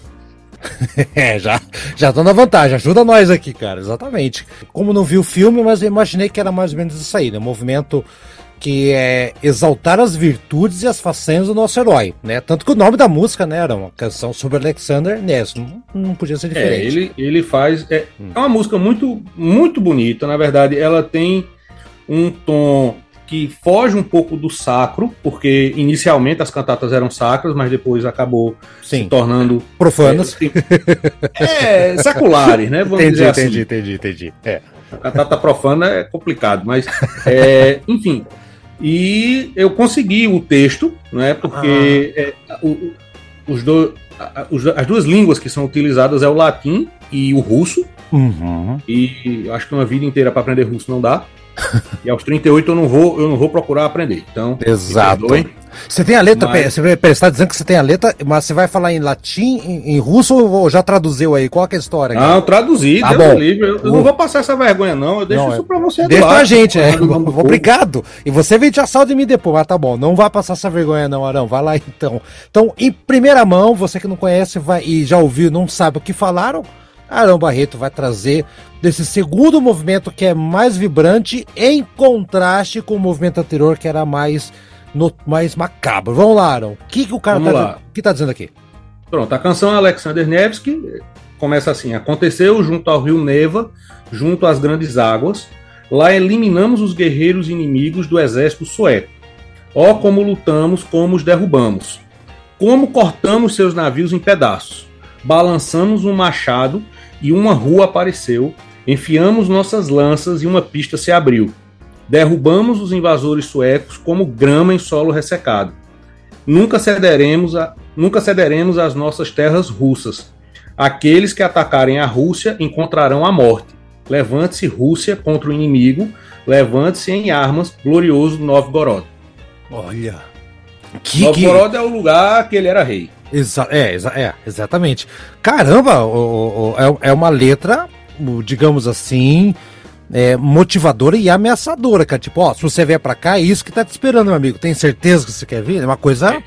[laughs] é, já, já tô na vantagem. Ajuda nós aqui, cara. Exatamente. Como não vi o filme, mas eu imaginei que era mais ou menos isso aí, né? movimento que é exaltar as virtudes e as façanhas do nosso herói, né? Tanto que o nome da música, né, era uma canção sobre Alexander Ness, não, não podia ser é, diferente. É, ele, ele faz é, é uma música muito muito bonita, na verdade, ela tem um tom que foge um pouco do sacro, porque inicialmente as cantatas eram sacras, mas depois acabou Sim. se tornando profanas. É, é seculares, né? Vamos entendi, dizer assim. entendi, entendi, entendi. É. Cantata profana é complicado, mas é, enfim, e eu consegui o texto, né? Porque ah. é, o, os as duas línguas que são utilizadas é o latim e o russo. Uhum. E acho que uma vida inteira para aprender russo não dá. [laughs] e aos 38 eu não vou, eu não vou procurar aprender. Então, exato. Você tem a letra, mas... você está dizendo que você tem a letra, mas você vai falar em latim, em, em russo ou já traduziu aí? Qual é a história? Não, eu traduzi, tá bom. Livre. Eu, eu, não vou passar essa vergonha, não. Eu deixo não, isso para você. Deixa pra gente, é. [laughs] Obrigado. E você vem te de mim depois, mas tá bom. Não vai passar essa vergonha, não, Arão. Vai lá então. Então, em primeira mão, você que não conhece vai, e já ouviu, não sabe o que falaram, Arão Barreto vai trazer desse segundo movimento que é mais vibrante, em contraste com o movimento anterior que era mais, no, mais macabro. Vamos lá, Arão. O que, que o cara tá, que tá dizendo aqui? Pronto, a canção Alexander Nevsky começa assim: Aconteceu junto ao rio Neva, junto às grandes águas. Lá eliminamos os guerreiros inimigos do exército sueco. Ó, oh, como lutamos, como os derrubamos. Como cortamos seus navios em pedaços. Balançamos um machado e uma rua apareceu, enfiamos nossas lanças e uma pista se abriu. Derrubamos os invasores suecos como grama em solo ressecado. Nunca cederemos, a, nunca cederemos às nossas terras russas. Aqueles que atacarem a Rússia encontrarão a morte. Levante-se Rússia contra o inimigo, levante-se em armas, glorioso Novgorod. Olha. Que, Novgorod que... é o lugar que ele era rei. Exa é, exa é, exatamente. Caramba, o, o, é, é uma letra, digamos assim, é, motivadora e ameaçadora, cara. Tipo, ó, se você vier pra cá, é isso que tá te esperando, meu amigo. Tem certeza que você quer vir? É uma coisa.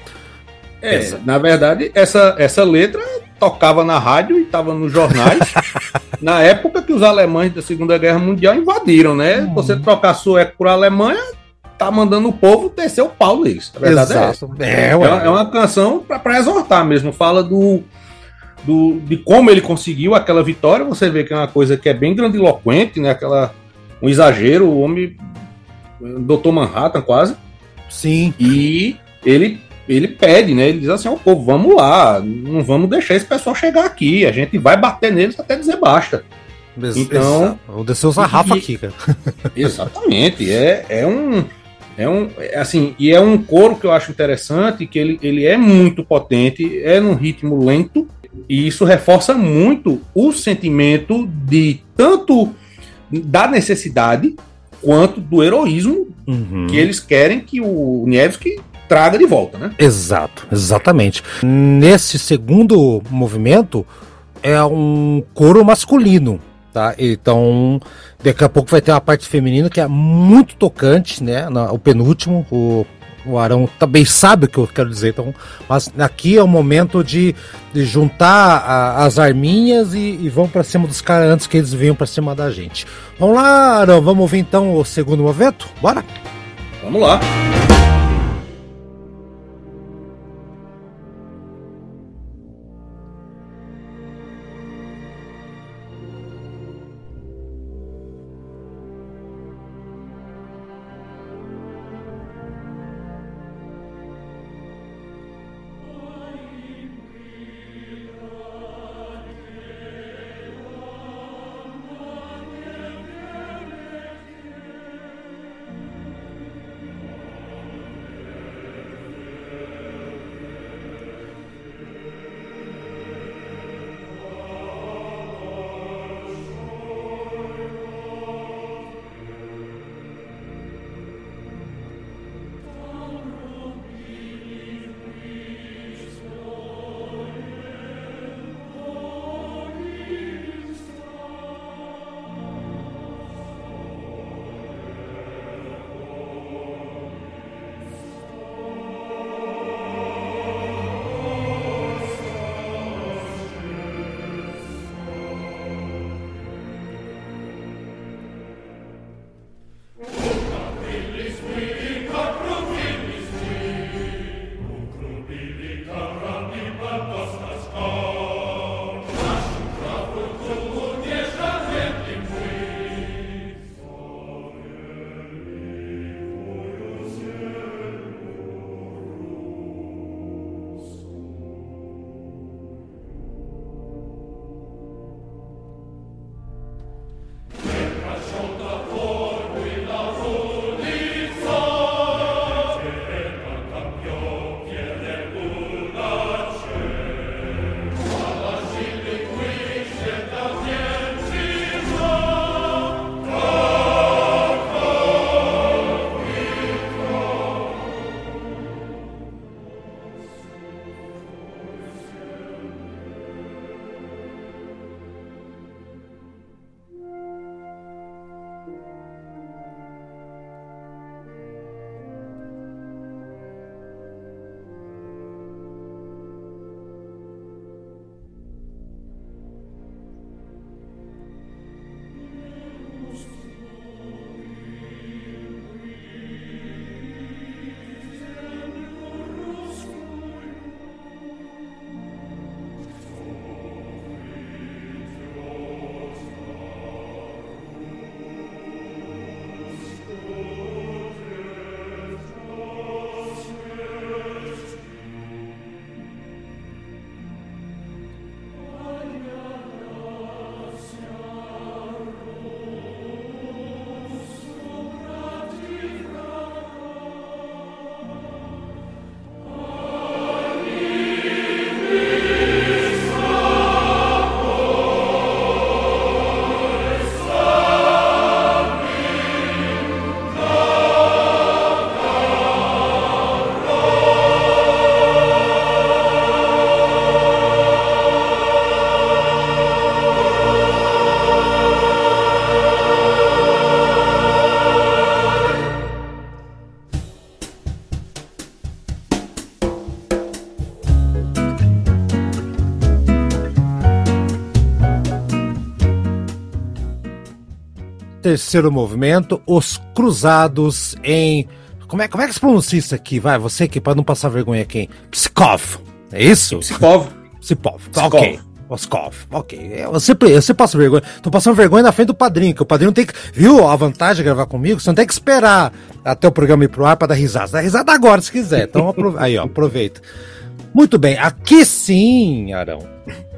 É, é na verdade, essa, essa letra tocava na rádio e tava nos jornais. [laughs] na época que os alemães da Segunda Guerra Mundial invadiram, né? Hum. Você trocar sueco por Alemanha, tá mandando o povo descer o pau neles. A verdade é Exato. é essa. É, é, uma canção para exortar mesmo. Fala do, do, de como ele conseguiu aquela vitória. Você vê que é uma coisa que é bem grandiloquente, né? Aquela, um exagero, o homem. Doutor Manhattan, quase. Sim. E ele ele pede, né? Ele diz assim: ao povo, vamos lá, não vamos deixar esse pessoal chegar aqui, a gente vai bater neles até dizer basta. Então. Vou descer os Rafa aqui, cara. [laughs] Exatamente. É, é um. É um, é assim, e é um coro que eu acho interessante, que ele, ele é muito potente, é num ritmo lento, e isso reforça muito o sentimento de tanto da necessidade quanto do heroísmo uhum. que eles querem que o Nevsky traga de volta, né? Exato, exatamente. Nesse segundo movimento é um coro masculino, tá? Então, daqui a pouco vai ter uma parte feminina que é muito tocante, né? o penúltimo, o o Arão também sabe o que eu quero dizer, então, mas aqui é o momento de, de juntar a, as arminhas e, e vão para cima dos caras antes que eles venham para cima da gente. Vamos lá, Arão, vamos ouvir então o segundo movimento? Bora? Vamos lá. Terceiro movimento, os cruzados em. Como é, como é que se pronuncia isso aqui? Vai, você que para não passar vergonha aqui. Pskov. É isso? Pskov. Ok. Oskov, ok. Sempre, eu sempre passo vergonha. Tô passando vergonha na frente do padrinho, que o padrinho tem que. Viu a vantagem de gravar comigo? Você não tem que esperar até o programa ir pro ar pra dar risada. Dá risada agora, se quiser. Então, [laughs] aí, ó, aproveita. Muito bem, aqui sim, Arão.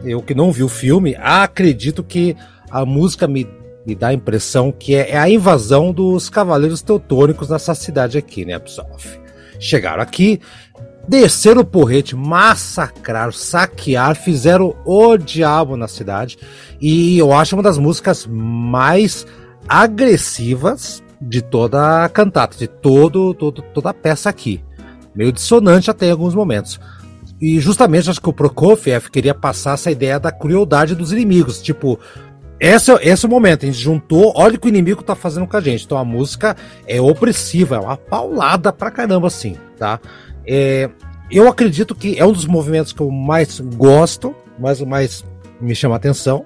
Eu que não vi o filme, acredito que a música me, me dá a impressão que é, é a invasão dos cavaleiros teutônicos nessa cidade aqui, né, pessoal? Chegaram aqui, desceram o porrete, massacraram, saquearam, fizeram o diabo na cidade. E eu acho uma das músicas mais agressivas de toda a cantata, de todo, todo, toda a peça aqui. Meio dissonante até em alguns momentos. E justamente acho que o Prokofiev queria passar essa ideia da crueldade dos inimigos. Tipo, esse, esse é o momento, a gente juntou, olha o que o inimigo tá fazendo com a gente. Então a música é opressiva, é uma paulada pra caramba, assim, tá? É, eu acredito que é um dos movimentos que eu mais gosto, mais, mais me chama a atenção.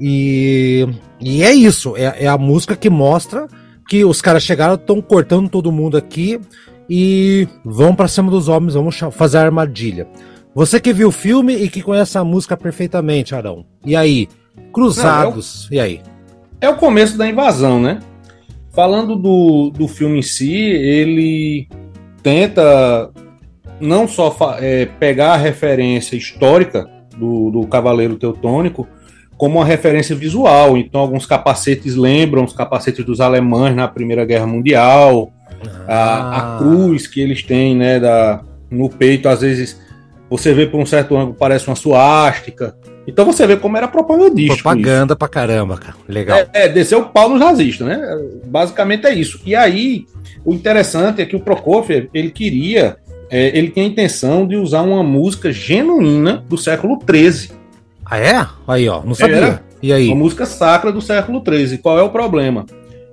E, e é isso, é, é a música que mostra que os caras chegaram, estão cortando todo mundo aqui e vão para cima dos homens, vamos fazer a armadilha. Você que viu o filme e que conhece a música perfeitamente, Arão. E aí? Cruzados, Não, é o, e aí? É o começo da invasão, né? Falando do, do filme em si, ele tenta não só é, pegar a referência histórica do, do Cavaleiro Teutônico, como uma referência visual. Então, alguns capacetes lembram os capacetes dos alemães na Primeira Guerra Mundial, ah. a, a, ah. cruz que eles têm né, da, no peito, às vezes você vê por um certo ângulo, parece uma suástica. Então você vê como era propagandístico. Propaganda isso. pra caramba, cara. Legal. É, é descer o pau nos nazistas, né? Basicamente é isso. E aí, o interessante é que o Prokofiev, ele queria, é, ele tem a intenção de usar uma música genuína do século XIII ah, é? Aí, ó, não sabia. Era e aí? Uma música sacra do século XIII. Qual é o problema?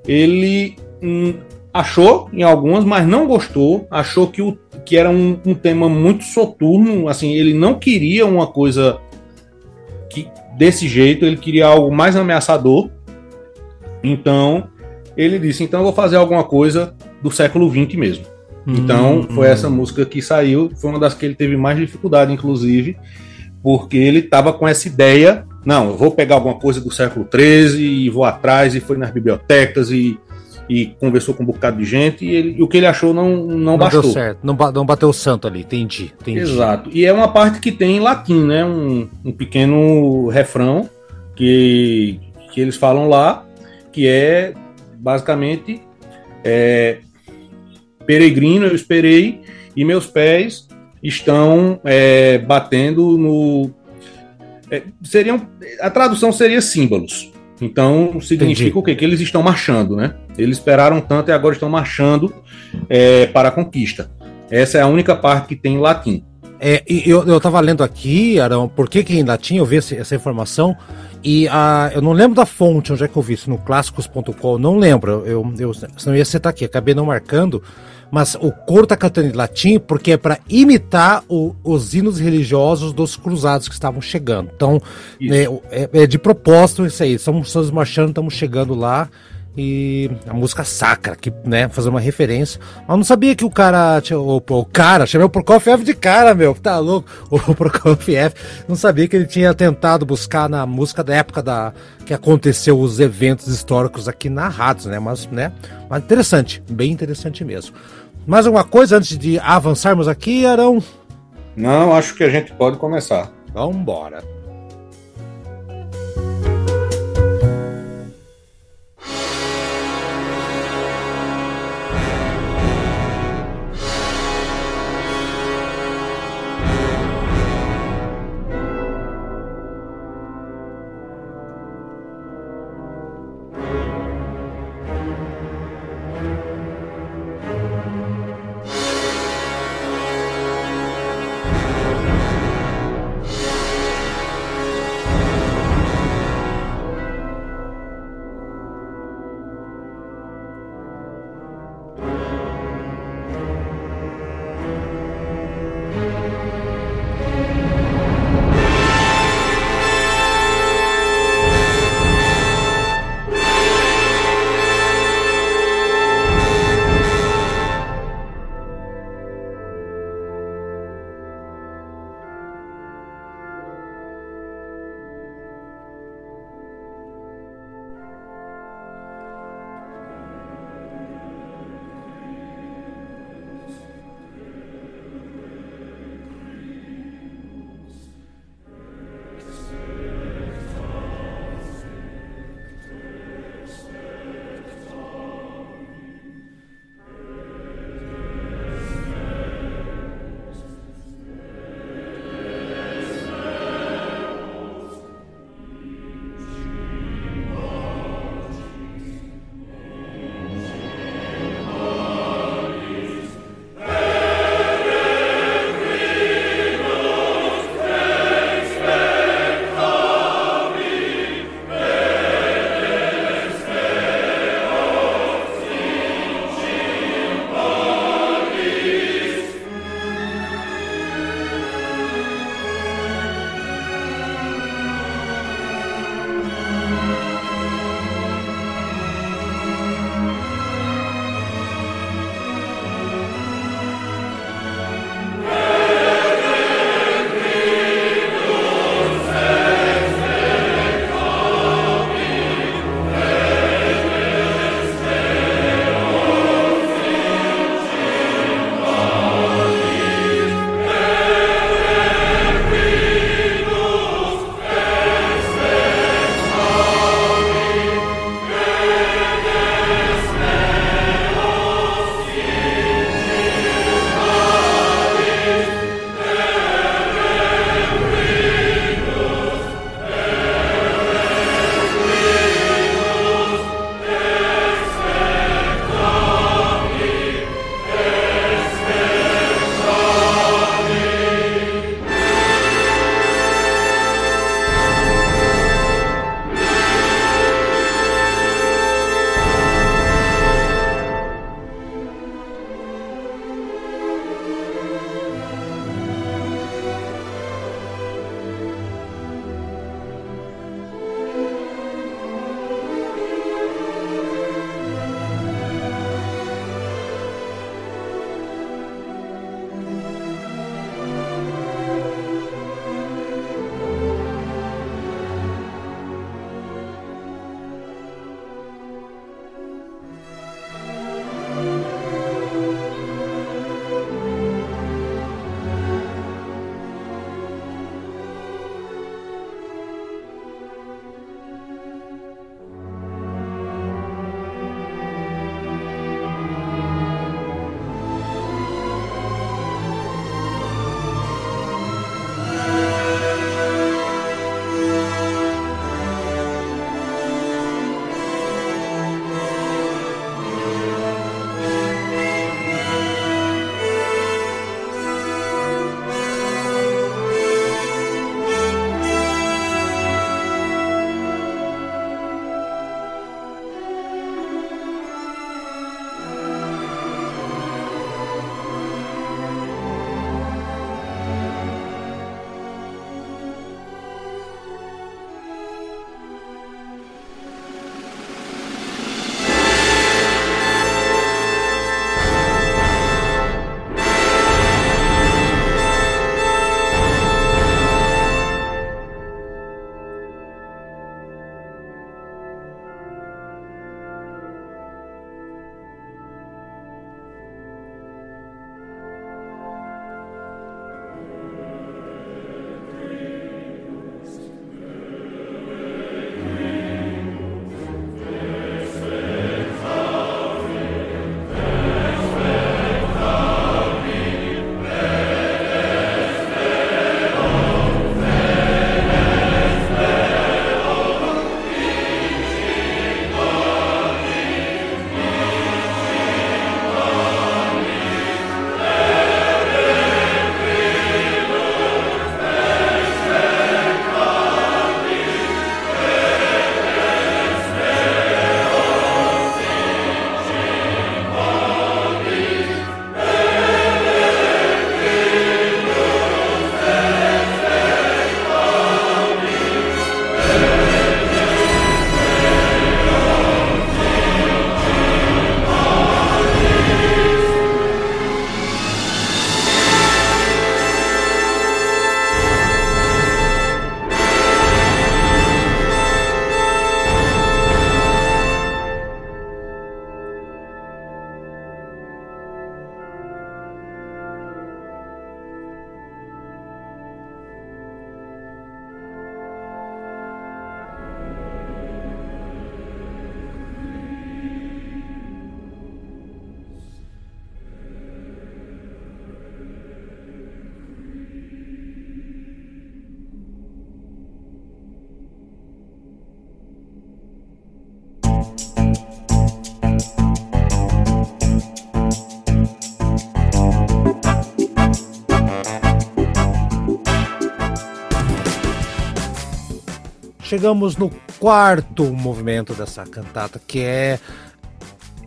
Ele hum, achou em algumas, mas não gostou. Achou que, o, que era um, um tema muito soturno. Assim, ele não queria uma coisa desse jeito. Ele queria algo mais ameaçador. Então, ele disse: então eu vou fazer alguma coisa do século XX mesmo. Então, hum, foi hum. essa música que saiu. Foi uma das que ele teve mais dificuldade, inclusive porque ele estava com essa ideia, não, eu vou pegar alguma coisa do século XIII e vou atrás, e foi nas bibliotecas e, e conversou com um bocado de gente, e, ele, e o que ele achou não, não, não bastou. Deu certo, não, não bateu o santo ali, entendi, entendi. Exato, e é uma parte que tem em latim, né, um, um pequeno refrão que, que eles falam lá, que é basicamente é, peregrino eu esperei e meus pés estão é, batendo no. É, seriam, a tradução seria símbolos. Então significa Entendi. o quê? Que eles estão marchando, né? Eles esperaram tanto e agora estão marchando é, para a conquista. Essa é a única parte que tem em latim. É, eu, eu tava lendo aqui, Arão, por que, que em latim eu vi essa, essa informação, e a, eu não lembro da fonte onde é que eu vi isso, no clássicos.com, não lembro, eu, eu, senão ia citar aqui, acabei não marcando, mas o coro tá cantando em latim porque é para imitar o, os hinos religiosos dos cruzados que estavam chegando. Então, é, é, é, de propósito isso aí. Estamos marchando, estamos chegando lá. E a música sacra, que, né, fazer uma referência. Mas não sabia que o cara, o, o cara, chamei o Prokofiev de cara, meu, tá louco? [laughs] O Prokofiev, não sabia que ele tinha tentado buscar na música da época da que aconteceu os eventos históricos aqui narrados, né? Mas, né, mas interessante, bem interessante mesmo. Mais alguma coisa antes de avançarmos aqui, Arão? Não, acho que a gente pode começar. Vamos chegamos no quarto movimento dessa cantata, que é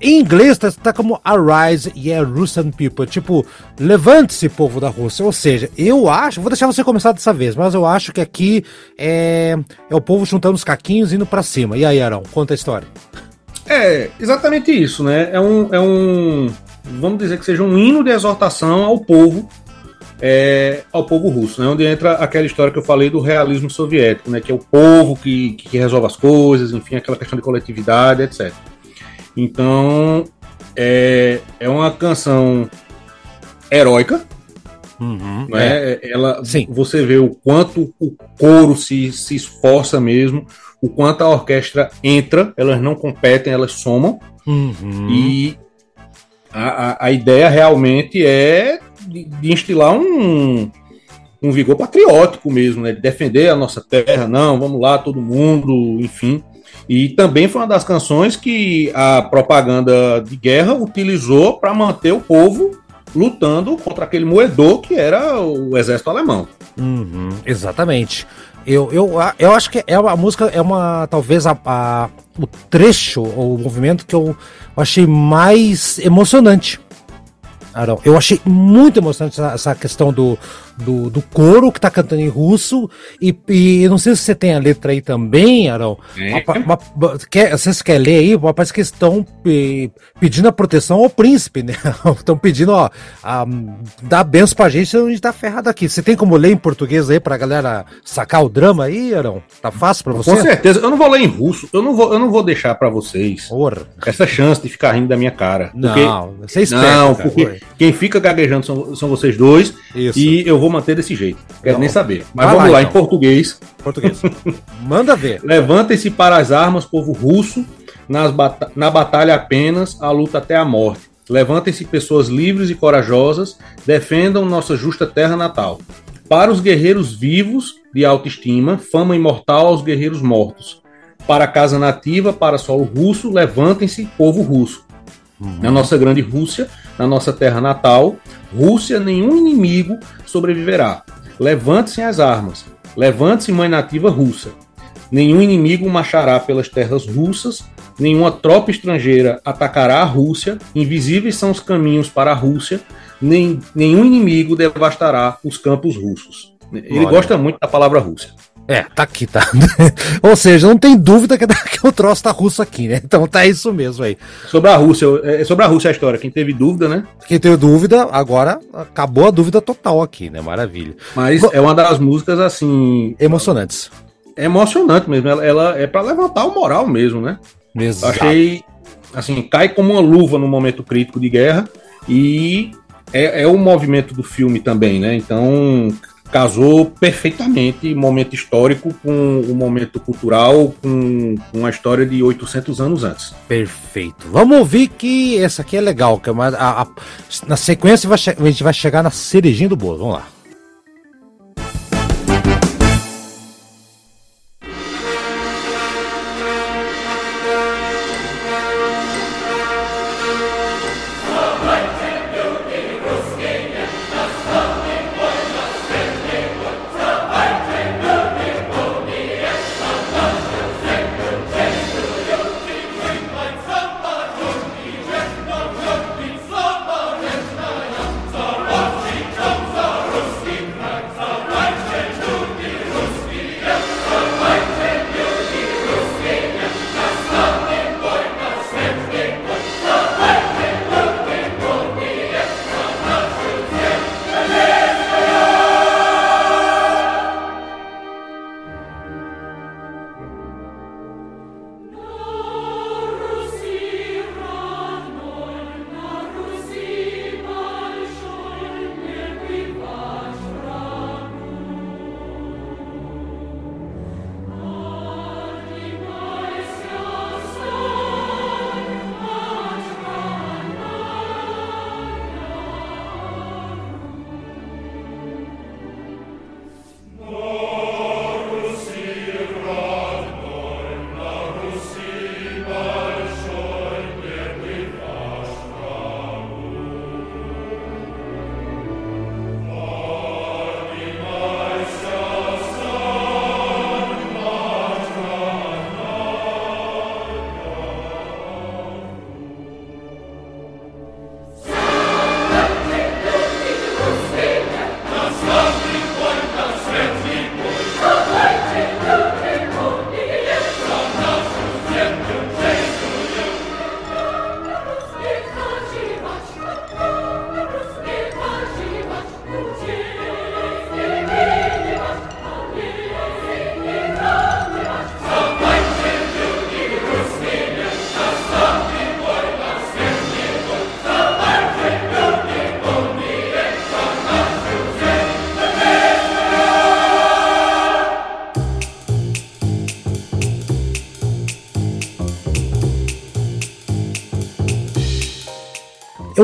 em inglês tá, tá, como Arise e é Russian People, tipo, levante-se, povo da Rússia. Ou seja, eu acho, vou deixar você começar dessa vez, mas eu acho que aqui é, é o povo juntando os caquinhos e indo para cima. E aí, Arão, conta a história. É, exatamente isso, né? É um, é um, vamos dizer que seja um hino de exortação ao povo, é, ao povo russo, né? Onde entra aquela história que eu falei do realismo soviético, né? Que é o povo que, que resolve as coisas, enfim, aquela questão de coletividade, etc. Então, é, é uma canção heróica. Uhum, né? É. Ela, Sim. Você vê o quanto o coro se, se esforça mesmo, o quanto a orquestra entra, elas não competem, elas somam. Uhum. E a, a, a, ideia realmente é de, de instilar um, um vigor patriótico mesmo, né? De defender a nossa terra, não, vamos lá, todo mundo, enfim. E também foi uma das canções que a propaganda de guerra utilizou para manter o povo lutando contra aquele moedor que era o exército alemão. Uhum, exatamente. Eu, eu, eu acho que é a música é uma talvez a, a o trecho o movimento que eu achei mais emocionante Arão. Eu achei muito emocionante essa, essa questão do, do, do, coro que tá cantando em russo. E, e não sei se você tem a letra aí também, Arão. É. Uma, uma, quer, vocês querem ler aí? Parece que estão pe, pedindo a proteção ao príncipe, né? [laughs] Estão pedindo, ó, a, dá benção pra gente, a gente tá ferrado aqui. Você tem como ler em português aí pra galera sacar o drama aí, Arão? Tá fácil pra você? Com certeza. Eu não vou ler em russo. Eu não vou, eu não vou deixar pra vocês Porra. essa chance de ficar rindo da minha cara. Porque, não, você espera. Não, porque quem fica gaguejando são, são vocês dois. Isso. E eu vou manter desse jeito. Quero Não. nem saber. Mas vamos lá, lá então. em português. Português. [laughs] Manda ver. Levantem-se para as armas, povo russo, nas bata na batalha apenas, a luta até a morte. Levantem-se pessoas livres e corajosas, defendam nossa justa terra natal. Para os guerreiros vivos, de autoestima, fama imortal aos guerreiros mortos. Para a casa nativa, para solo russo, levantem-se, povo russo. Uhum. Na nossa grande Rússia, na nossa terra natal, Rússia, nenhum inimigo sobreviverá. Levante-se as armas. Levante-se, mãe nativa russa. Nenhum inimigo marchará pelas terras russas, nenhuma tropa estrangeira atacará a Rússia, invisíveis são os caminhos para a Rússia, nem, nenhum inimigo devastará os campos russos. Ele Olha. gosta muito da palavra Rússia. É, tá aqui, tá. [laughs] Ou seja, não tem dúvida que, [laughs] que o troço tá russo aqui, né? Então tá isso mesmo aí. Sobre a Rússia, é sobre a Rússia a história. Quem teve dúvida, né? Quem teve dúvida, agora acabou a dúvida total aqui, né? Maravilha. Mas é uma das músicas, assim. Emocionantes. É emocionante mesmo. Ela, ela é para levantar o moral mesmo, né? Exato. Achei. Assim, cai como uma luva no momento crítico de guerra. E é, é o movimento do filme também, né? Então casou perfeitamente momento histórico com o momento cultural, com, com a história de 800 anos antes. Perfeito. Vamos ouvir que essa aqui é legal, que é uma, a, a, na sequência a gente vai chegar na cerejinha do bolo. Vamos lá.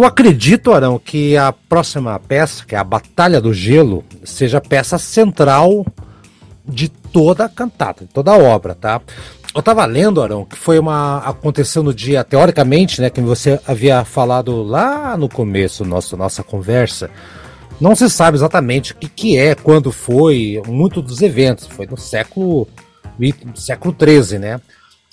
Eu acredito, Arão, que a próxima peça, que é a Batalha do Gelo, seja a peça central de toda a cantata, de toda a obra, tá? Eu tava lendo, Arão, que foi uma. aconteceu no dia, teoricamente, né? Que você havia falado lá no começo nosso, nossa conversa. Não se sabe exatamente o que, que é, quando foi, muito dos eventos. Foi no século, século XIII, né?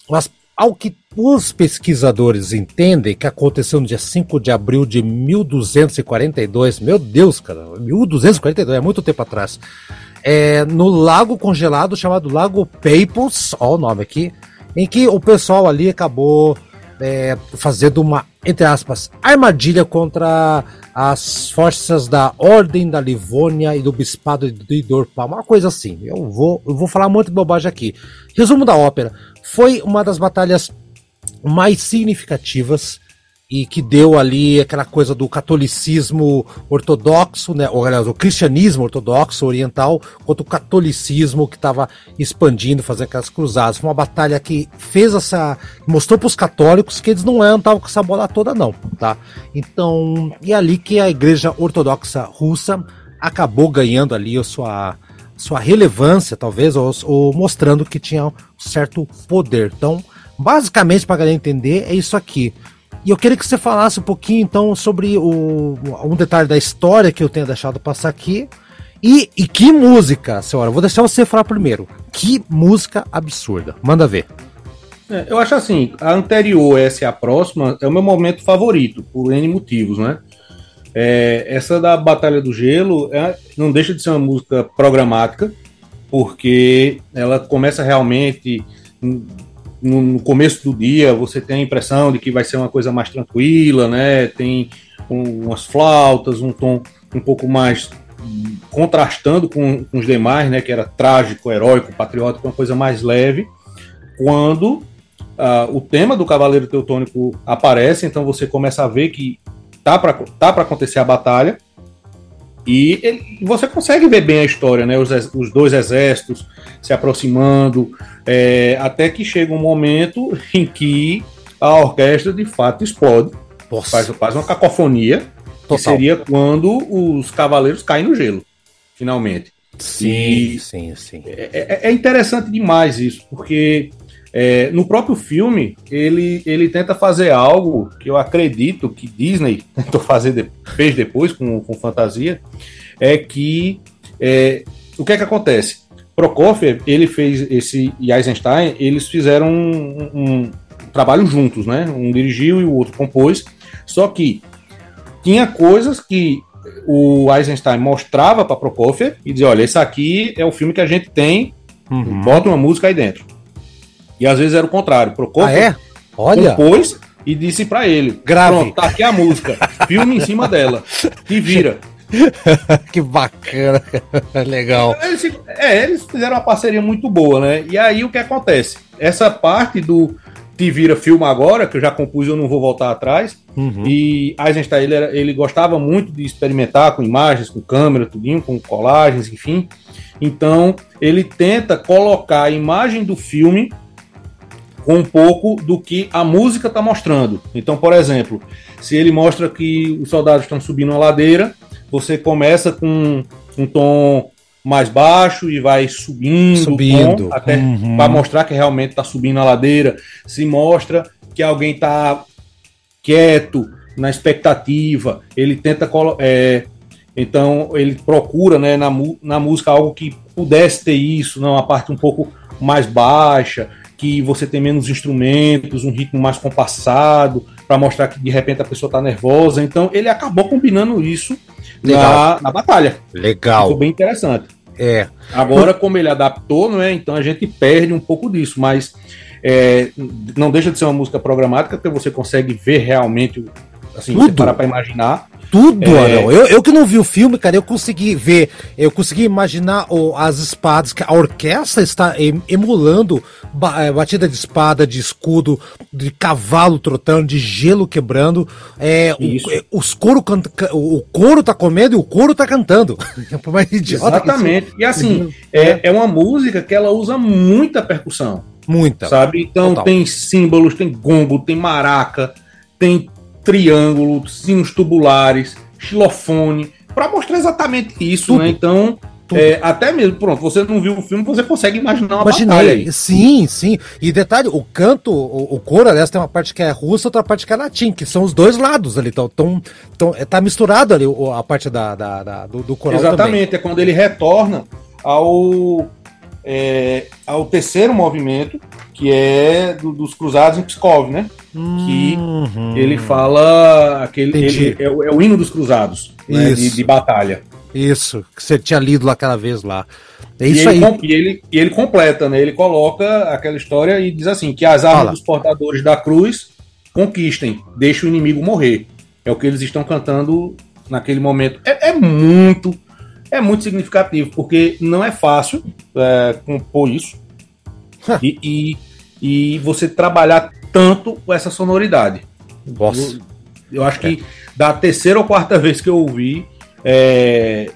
Mas ao que os pesquisadores entendem que aconteceu no dia 5 de abril de 1242, meu Deus, cara, 1242, é muito tempo atrás é, no lago congelado chamado Lago Peipus, ó o nome aqui, em que o pessoal ali acabou é, fazendo uma, entre aspas, armadilha contra as forças da Ordem da Livônia e do Bispado de Dorpal, uma coisa assim. Eu vou, eu vou falar muito bobagem aqui. Resumo da ópera: foi uma das batalhas mais significativas e que deu ali aquela coisa do catolicismo ortodoxo, né, ou aliás, o cristianismo ortodoxo oriental contra o catolicismo que estava expandindo, fazendo aquelas cruzadas. Foi uma batalha que fez essa, mostrou para os católicos que eles não estavam com essa bola toda não, tá? Então, e ali que a igreja ortodoxa russa acabou ganhando ali a sua sua relevância, talvez, ou, ou mostrando que tinha um certo poder. Então, basicamente, para galera entender, é isso aqui. E eu queria que você falasse um pouquinho então sobre o, um detalhe da história que eu tenho deixado passar aqui. E, e que música, senhora? Vou deixar você falar primeiro. Que música absurda. Manda ver. É, eu acho assim, a anterior, essa e a próxima, é o meu momento favorito, por N motivos, né? É, essa da Batalha do Gelo é, não deixa de ser uma música programática, porque ela começa realmente no, no, começo do dia você tem a impressão de que vai ser uma coisa mais tranquila, né? Tem um, umas flautas, um tom um pouco mais contrastando com, com, os demais, né? Que era trágico, heróico, patriótico, uma coisa mais leve. Quando uh, o tema do Cavaleiro Teutônico aparece, então você começa a ver que tá para tá para acontecer a batalha. E ele, você consegue ver bem a história, né? Os, os dois exércitos se aproximando, é, até que chega um momento [laughs] em que a orquestra de fato explode, faz, faz uma cacofonia, Total. que seria quando os cavaleiros caem no gelo, finalmente. Sim, e sim, sim. É, é, é interessante demais isso, porque é, no próprio filme, ele, ele tenta fazer algo que eu acredito que Disney [laughs] tentou fazer de, fez depois com, com fantasia, é que é, o que é que acontece? Prokofiev, ele fez esse e Eisenstein, eles fizeram um, um, trabalho juntos, né? Um dirigiu e o outro compôs. Só que tinha coisas que o Eisenstein mostrava para Prokofiev e dizia: olha, esse aqui é o filme que a gente tem, uhum. bota uma música aí dentro. E às vezes era o contrário. Prokofiev ah, é? Olha. compôs e disse para ele: Grave. Pronto, tá aqui a música, filme em cima dela, e vira. [laughs] que bacana, legal. Eles, é, eles fizeram uma parceria muito boa, né? E aí o que acontece? Essa parte do Te Vira Filma Agora, que eu já compus eu não vou voltar atrás, uhum. e Eisenstein ele, era, ele gostava muito de experimentar com imagens, com câmera, tudinho, com colagens, enfim. Então ele tenta colocar a imagem do filme com um pouco do que a música está mostrando. Então, por exemplo, se ele mostra que os soldados estão subindo uma ladeira, você começa com um tom mais baixo e vai subindo, subindo. Tom, até uhum. para mostrar que realmente está subindo a ladeira. Se mostra que alguém está quieto, na expectativa, ele tenta é, então ele procura né, na, na música algo que pudesse ter isso, não uma parte um pouco mais baixa, que você tem menos instrumentos, um ritmo mais compassado, para mostrar que de repente a pessoa está nervosa. Então ele acabou combinando isso na, na batalha. Legal. Ficou bem interessante. É. Agora, como ele adaptou, não é? Então a gente perde um pouco disso, mas é, não deixa de ser uma música programática, porque você consegue ver realmente, assim, Tudo. parar para imaginar tudo, é... Arão. Eu, eu que não vi o filme, cara, eu consegui ver, eu consegui imaginar oh, as espadas, que a orquestra está emulando é, batida de espada, de escudo, de cavalo trotando, de gelo quebrando. É, o, é, os couro canta, o couro tá comendo e o couro tá cantando. [laughs] Exatamente. E assim, é, é uma música que ela usa muita percussão. Muita. Sabe? Então Total. tem símbolos, tem gongo, tem maraca, tem triângulo, sinos tubulares, xilofone, para mostrar exatamente isso, Tudo. né? Então, é, até mesmo, pronto, você não viu o filme, você consegue imaginar uma Imaginei. batalha aí. Sim, sim. E detalhe, o canto, o, o coro, aliás, tem uma parte que é russa, outra parte que é latim, que são os dois lados ali. Então, tão, tão, é, tá misturado ali a parte da, da- da- do, do coral também. Exatamente, é quando ele retorna ao, é, ao terceiro movimento, que é do- dos cruzados em Pskov, né? que Uhum. Ele fala aquele ele- é, o- é o hino dos cruzados né, de, de batalha. Isso, que você tinha lido lá aquela vez lá. É E isso ele, aí. E ele, e ele completa, né? Ele coloca aquela história e diz assim: que as armas Fala. dos portadores da cruz conquistem, deixe o inimigo morrer. É o que eles estão cantando naquele momento. É, é muito, é muito significativo, porque não é fácil é, compor isso e, e, e você trabalhar tanto com essa sonoridade. Nossa. Eu, eu acho que da terceira ou quarta vez que eu ouvi, é,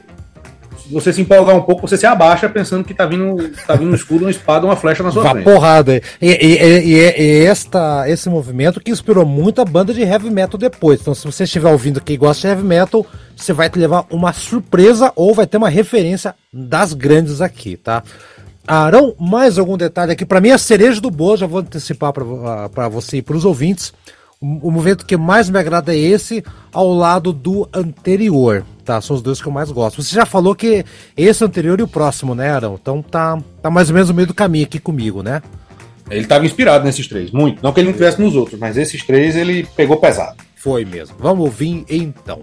você se empolgar um pouco, você se abaixa pensando que tá vindo, tá vindo um escudo, uma espada, uma flecha na sua Vá frente. porrada. E, e, e, e, e esta, esse movimento que inspirou muita banda de heavy metal depois. Então, se você estiver ouvindo que gosta de heavy metal, você vai te levar uma surpresa ou vai ter uma referência das grandes aqui, tá? Arão, mais algum detalhe aqui? Para mim, a cereja do bolo, já vou antecipar para você e para os ouvintes. O, o movimento que mais me agrada é esse, ao lado do anterior, tá? São os dois que eu mais gosto. Você já falou que esse anterior e o próximo, né, Arão? Então tá, tá mais ou menos no meio do caminho aqui comigo, né? Ele estava inspirado nesses três, muito. Não que ele não tivesse nos outros, mas esses três ele pegou pesado. Foi mesmo. Vamos ouvir então.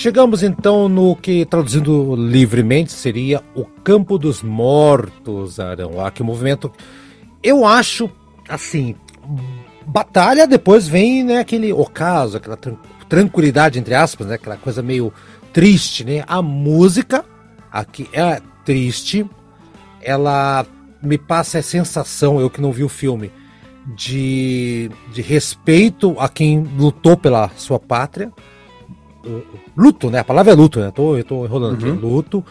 Chegamos então no que, traduzindo livremente, seria o Campo dos Mortos, Arão. Ah, que movimento. Eu acho, assim, batalha, depois vem né, aquele ocaso, aquela tranquilidade, entre aspas, né, aquela coisa meio triste, né? A música aqui é triste, ela me passa a sensação, eu que não vi o filme, de, de respeito a quem lutou pela sua pátria luto, né? A palavra é luto, né? Tô, eu tô enrolando uhum. aqui. Luto.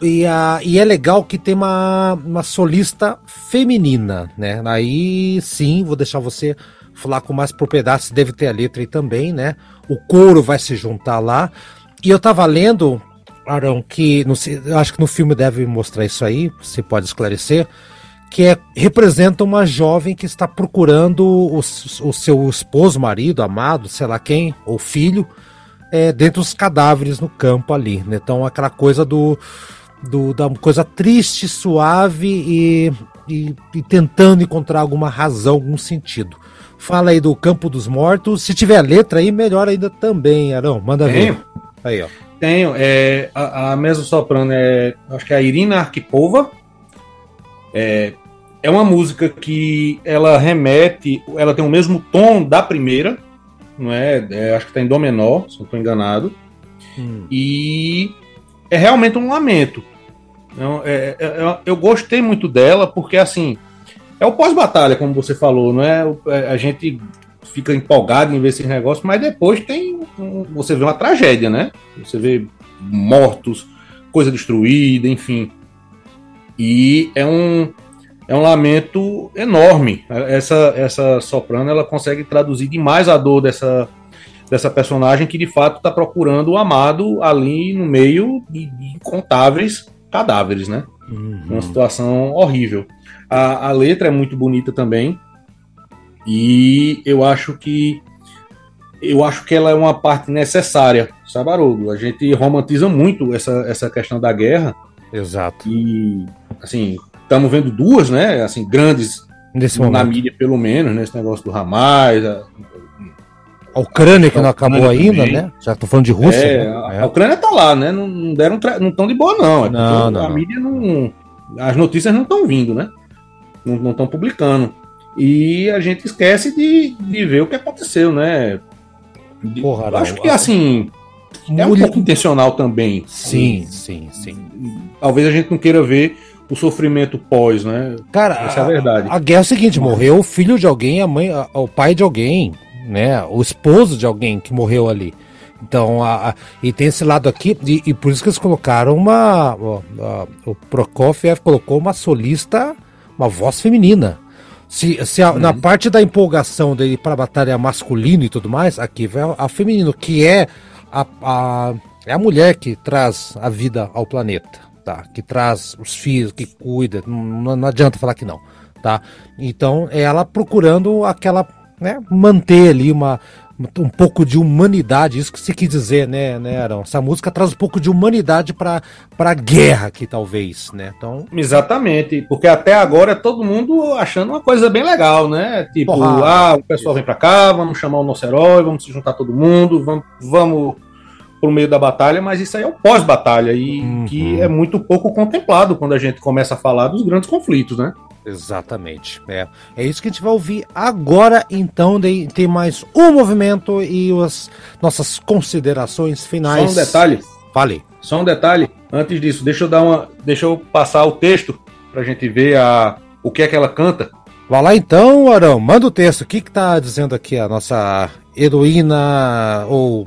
E, a, e é legal que tem uma, uma solista feminina, né? Aí sim, vou deixar você falar com mais propriedade, se deve ter a letra aí também, né? O coro vai se juntar lá. E eu tava lendo, Arão, que no, eu acho que no filme deve mostrar isso aí, você pode esclarecer, que é, representa uma jovem que está procurando o, o seu esposo, marido, amado, sei lá quem, ou filho, é, dentro dos cadáveres no campo ali. Né? Então aquela coisa do, do da coisa triste, suave e, e, e, tentando encontrar alguma razão, algum sentido. Fala aí do Campo dos Mortos. Se tiver letra aí, melhor ainda também, Arão. Manda Tenho. ver. Aí, ó. Tenho. É, a, a mesa soprano é. Acho que é a Irina Arquipova. É, é uma música que ela remete. Ela tem o mesmo tom da primeira não é? é acho que está em Dó menor, se não estou enganado. Hum. E é realmente um lamento. Então, é, é, é, eu gostei muito dela porque assim é o pós-batalha, como você falou, não é? é? A gente fica empolgado em ver esses negócios, mas depois tem um, você vê uma tragédia, né? Você vê mortos, coisa destruída, enfim. E é um é um lamento enorme. Essa, essa soprano ela consegue traduzir demais a dor dessa, dessa personagem que de fato está procurando o amado ali no meio de, incontáveis cadáveres, né? Uhum. Uma situação horrível. A, a letra é muito bonita também e eu acho que eu acho que ela é uma parte necessária, sabe, Haroldo? A gente romantiza muito essa, essa questão da guerra. Exato. E, assim, estamos vendo duas, né? Assim, grandes Nesse na momento. mídia, pelo menos, nesse né, negócio do Hamas. A, a Ucrânia que não acabou ainda, também. né? Já tô falando de Rússia. É, né? a, é. Ucrânia tá lá, né? Não, não deram não tão de boa, não. É não, não a mídia não. As notícias não estão vindo, né? Não estão publicando. E a gente esquece de, de ver o que aconteceu, né? De, Porra, acho que assim. É um pouco intencional também. Sim, sim, sim. Talvez a gente não queira ver o sofrimento pós, né? Cara, essa é a verdade. A, guerra é o seguinte: morreu o filho de alguém, a mãe, a, o pai de alguém, né? O esposo de alguém que morreu ali. Então, a, a, e tem esse lado aqui, e, e, por isso que eles colocaram uma. o Prokofiev colocou uma solista, uma voz feminina. Se, se a, uhum. na parte da empolgação dele para a batalha masculino e tudo mais, aqui vai a feminino, que é a, a, é a mulher que traz a vida ao planeta, tá? Que traz os filhos, que cuida, não, não adianta falar que não, tá? Então, é ela procurando aquela, né, manter ali uma, um pouco de humanidade, isso que você quis dizer, né, né, Arão? Essa música traz um pouco de humanidade para a guerra aqui, talvez, né? Então... Exatamente, porque até agora é todo mundo achando uma coisa bem legal, né? Tipo, Porra, ah, o pessoal vem para cá, vamos chamar o nosso herói, vamos se juntar todo mundo, vamos, vamos pro meio da batalha, mas isso aí é o pós-batalha e uhum. que é muito pouco contemplado quando a gente começa a falar dos grandes conflitos, né? Exatamente. É, é isso que a gente vai ouvir agora. Então, tem mais um movimento e as nossas considerações finais. Só um detalhe. Fale. Só um detalhe. Antes disso, deixa eu dar uma. Deixa eu passar o texto pra gente ver a, o que é que ela canta. Vai lá então, Arão, manda o texto. O que, que tá dizendo aqui a nossa heroína ou,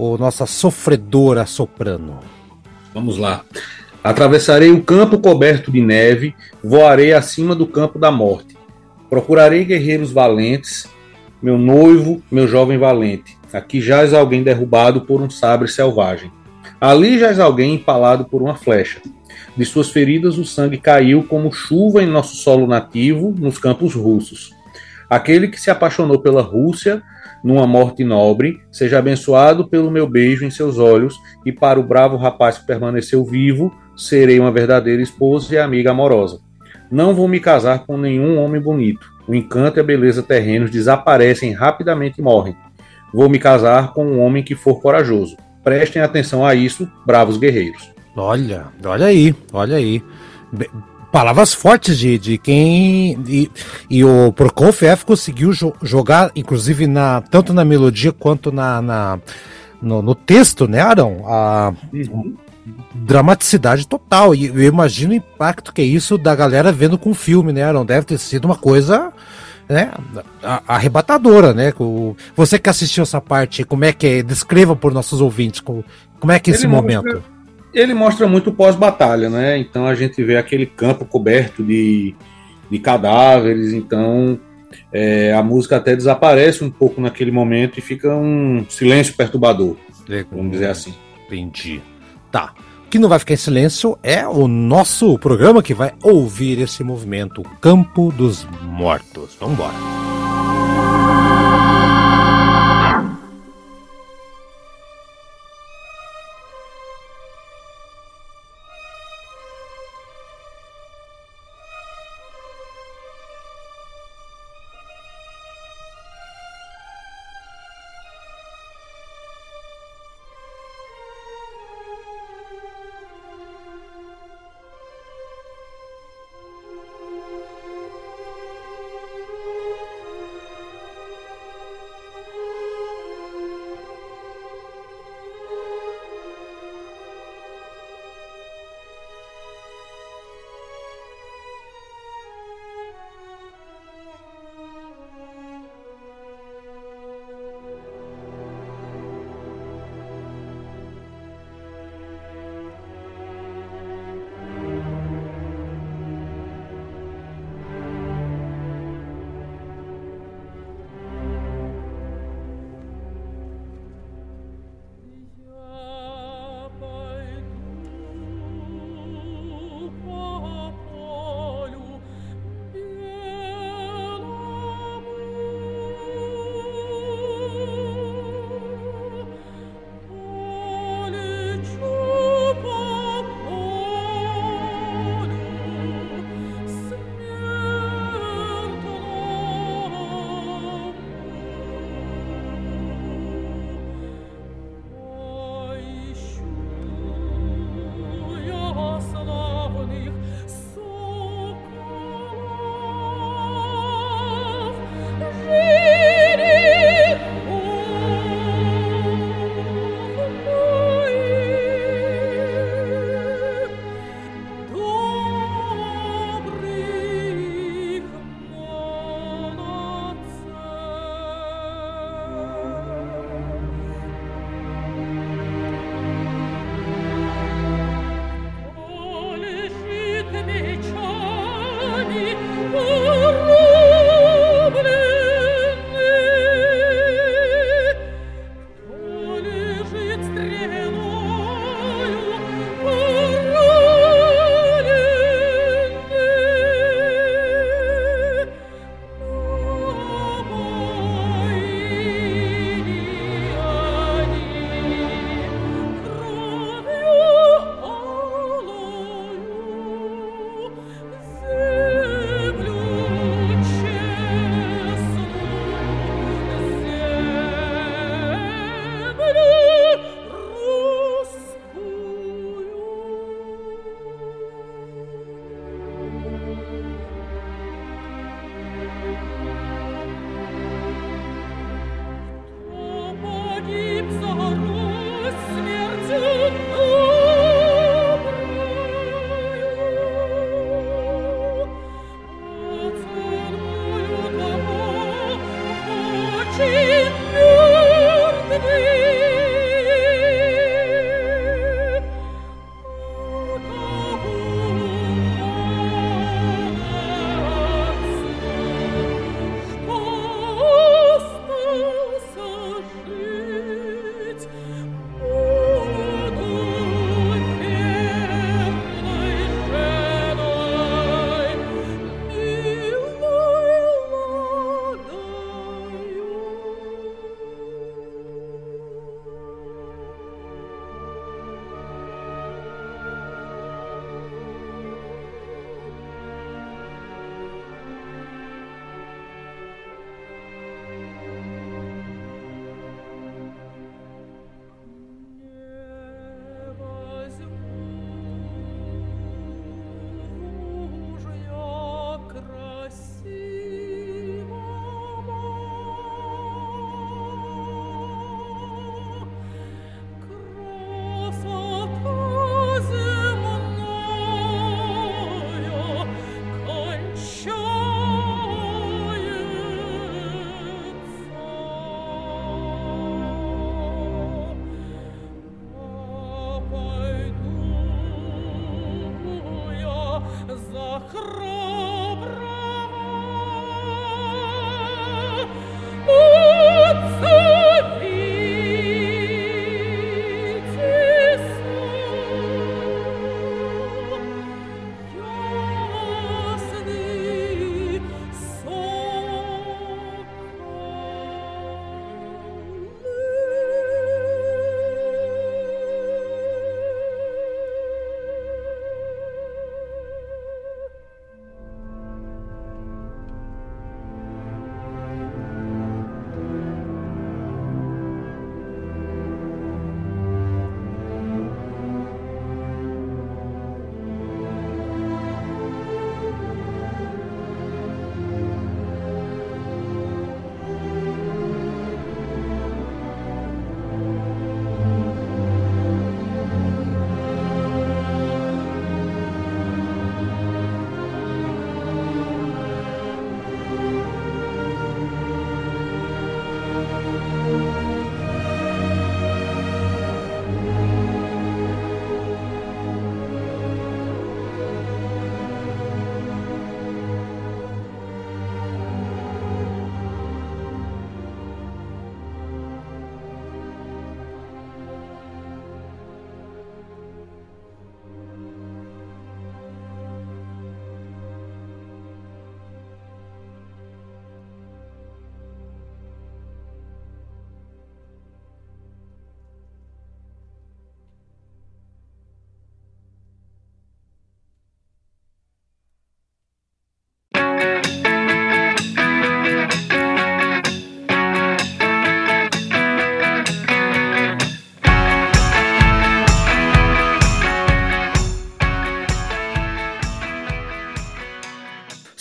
ou nossa sofredora soprano? Vamos lá. Atravessarei o campo coberto de neve, voarei acima do campo da morte. Procurarei guerreiros valentes, meu noivo, meu jovem valente. Aqui jaz alguém derrubado por um sabre selvagem. Ali jaz alguém empalado por uma flecha. De suas feridas o sangue caiu como chuva em nosso solo nativo, nos campos russos. Aquele que se apaixonou pela Rússia numa morte nobre, seja abençoado pelo meu beijo em seus olhos, e para o bravo rapaz que permaneceu vivo, serei uma verdadeira esposa e amiga amorosa. Não vou me casar com nenhum homem bonito. O encanto e a beleza terrenos desaparecem rapidamente e morrem. Vou me casar com um homem que for corajoso. Prestem atenção a isso, bravos guerreiros. Olha, olha aí, olha aí. Palavras fortes de, de quem. E, e o Prokofiev conseguiu jo jogar, inclusive, na, tanto na melodia quanto na, na no, no, texto, né, Arão? A, uhum dramaticidade total. E eu imagino o impacto que é isso da galera vendo com o filme, né? Não deve ter sido uma coisa né, arrebatadora, né? Você que assistiu essa parte, como é que é? Descreva por nossos ouvintes como, como é que é esse ele momento. Mostra, ele mostra muito pós-batalha, né? Então a gente vê aquele campo coberto de, de cadáveres, então é, a música até desaparece um pouco naquele momento e fica um silêncio perturbador, vamos dizer assim. Entendi. Tá. O que não vai ficar em silêncio é o nosso programa que vai ouvir esse movimento Campo dos Mortos. Vamos embora.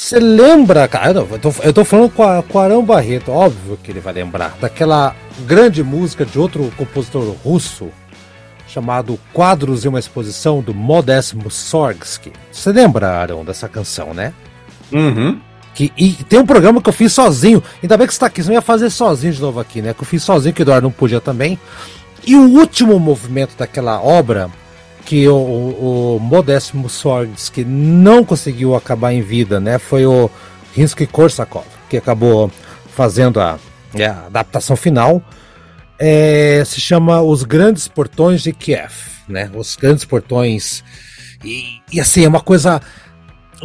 Você lembra, cara? Eu, tô, eu tô falando com, a, com Arão Barreto, óbvio que ele vai lembrar, daquela grande música de outro compositor russo, chamado Quadros e uma Exposição, do Modest Mussorgsky. Você lembra, Arão, dessa canção, né? Uhum. Que, e tem um programa que eu fiz sozinho. Ainda bem que você tá aqui, você não ia fazer sozinho de novo aqui, né? Que eu fiz sozinho, que o Eduardo não podia também. E o último movimento daquela obra, que o, o, o Modest Mussorgsky não conseguiu acabar em vida, né? Foi o Rinsky-Korsakov, que acabou fazendo a, é, a adaptação final. É, se chama Os Grandes Portões de Kiev, né? Os Grandes Portões. E, e assim, é uma coisa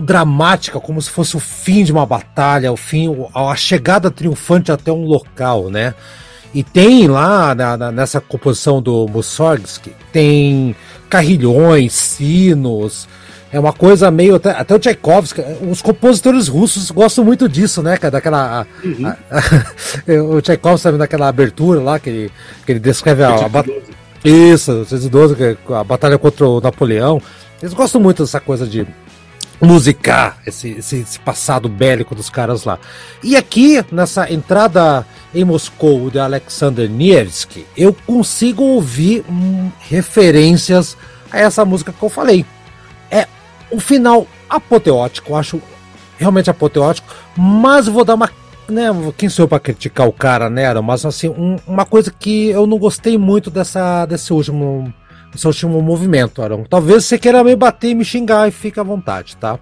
dramática, como se fosse o fim de uma batalha, o fim, a chegada triunfante até um local, né? E tem lá na, na, nessa composição do Mussorgsky, tem carrilhões, sinos, é uma coisa meio. Até, até o Tchaikovsky, os compositores russos gostam muito disso, né, cara? Daquela. Uhum. A, a, [laughs] o Tchaikovsky sabe daquela abertura lá que ele, que ele descreve a. a isso, 612, a batalha contra o Napoleão. Eles gostam muito dessa coisa de musicar esse, esse, esse, passado bélico dos caras lá. E aqui, nessa entrada em Moscou de Alexander Nevsky, eu consigo ouvir hum, referências a essa música que eu falei. É um final apoteótico, eu acho realmente apoteótico, mas vou dar uma. Né, quem sou eu para criticar o cara, né? Mas assim, um, uma coisa que eu não gostei muito dessa, desse último esse último movimento, Arão. Talvez você queira me bater e me xingar e fica à vontade, tá?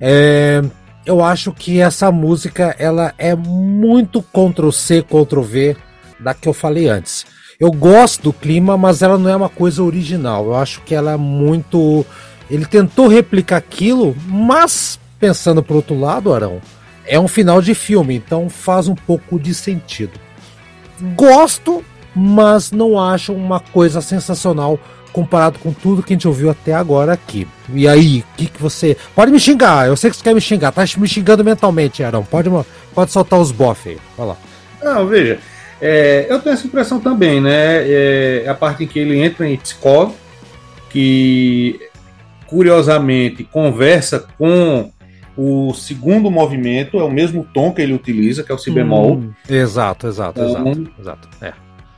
É, eu acho que essa música ela é muito Ctrl C, Ctrl V da que eu falei antes. Eu gosto do clima, mas ela não é uma coisa original. Eu acho que ela é muito. Ele tentou replicar aquilo, mas pensando por outro lado, Arão, é um final de filme, então faz um pouco de sentido. Gosto, mas não acho uma coisa sensacional comparado com tudo que a gente ouviu até agora aqui. E aí, o que, que você. Pode me xingar, eu sei que você quer me xingar, tá me xingando mentalmente, Arão. Pode, pode soltar os bof aí, vai lá. Não, veja, é, eu tenho essa impressão também, né? É, a parte em que ele entra em Pskov, que curiosamente conversa com o segundo movimento, é o mesmo tom que ele utiliza, que é o si bemol. Hum, exato, exato, então, exato. exato é.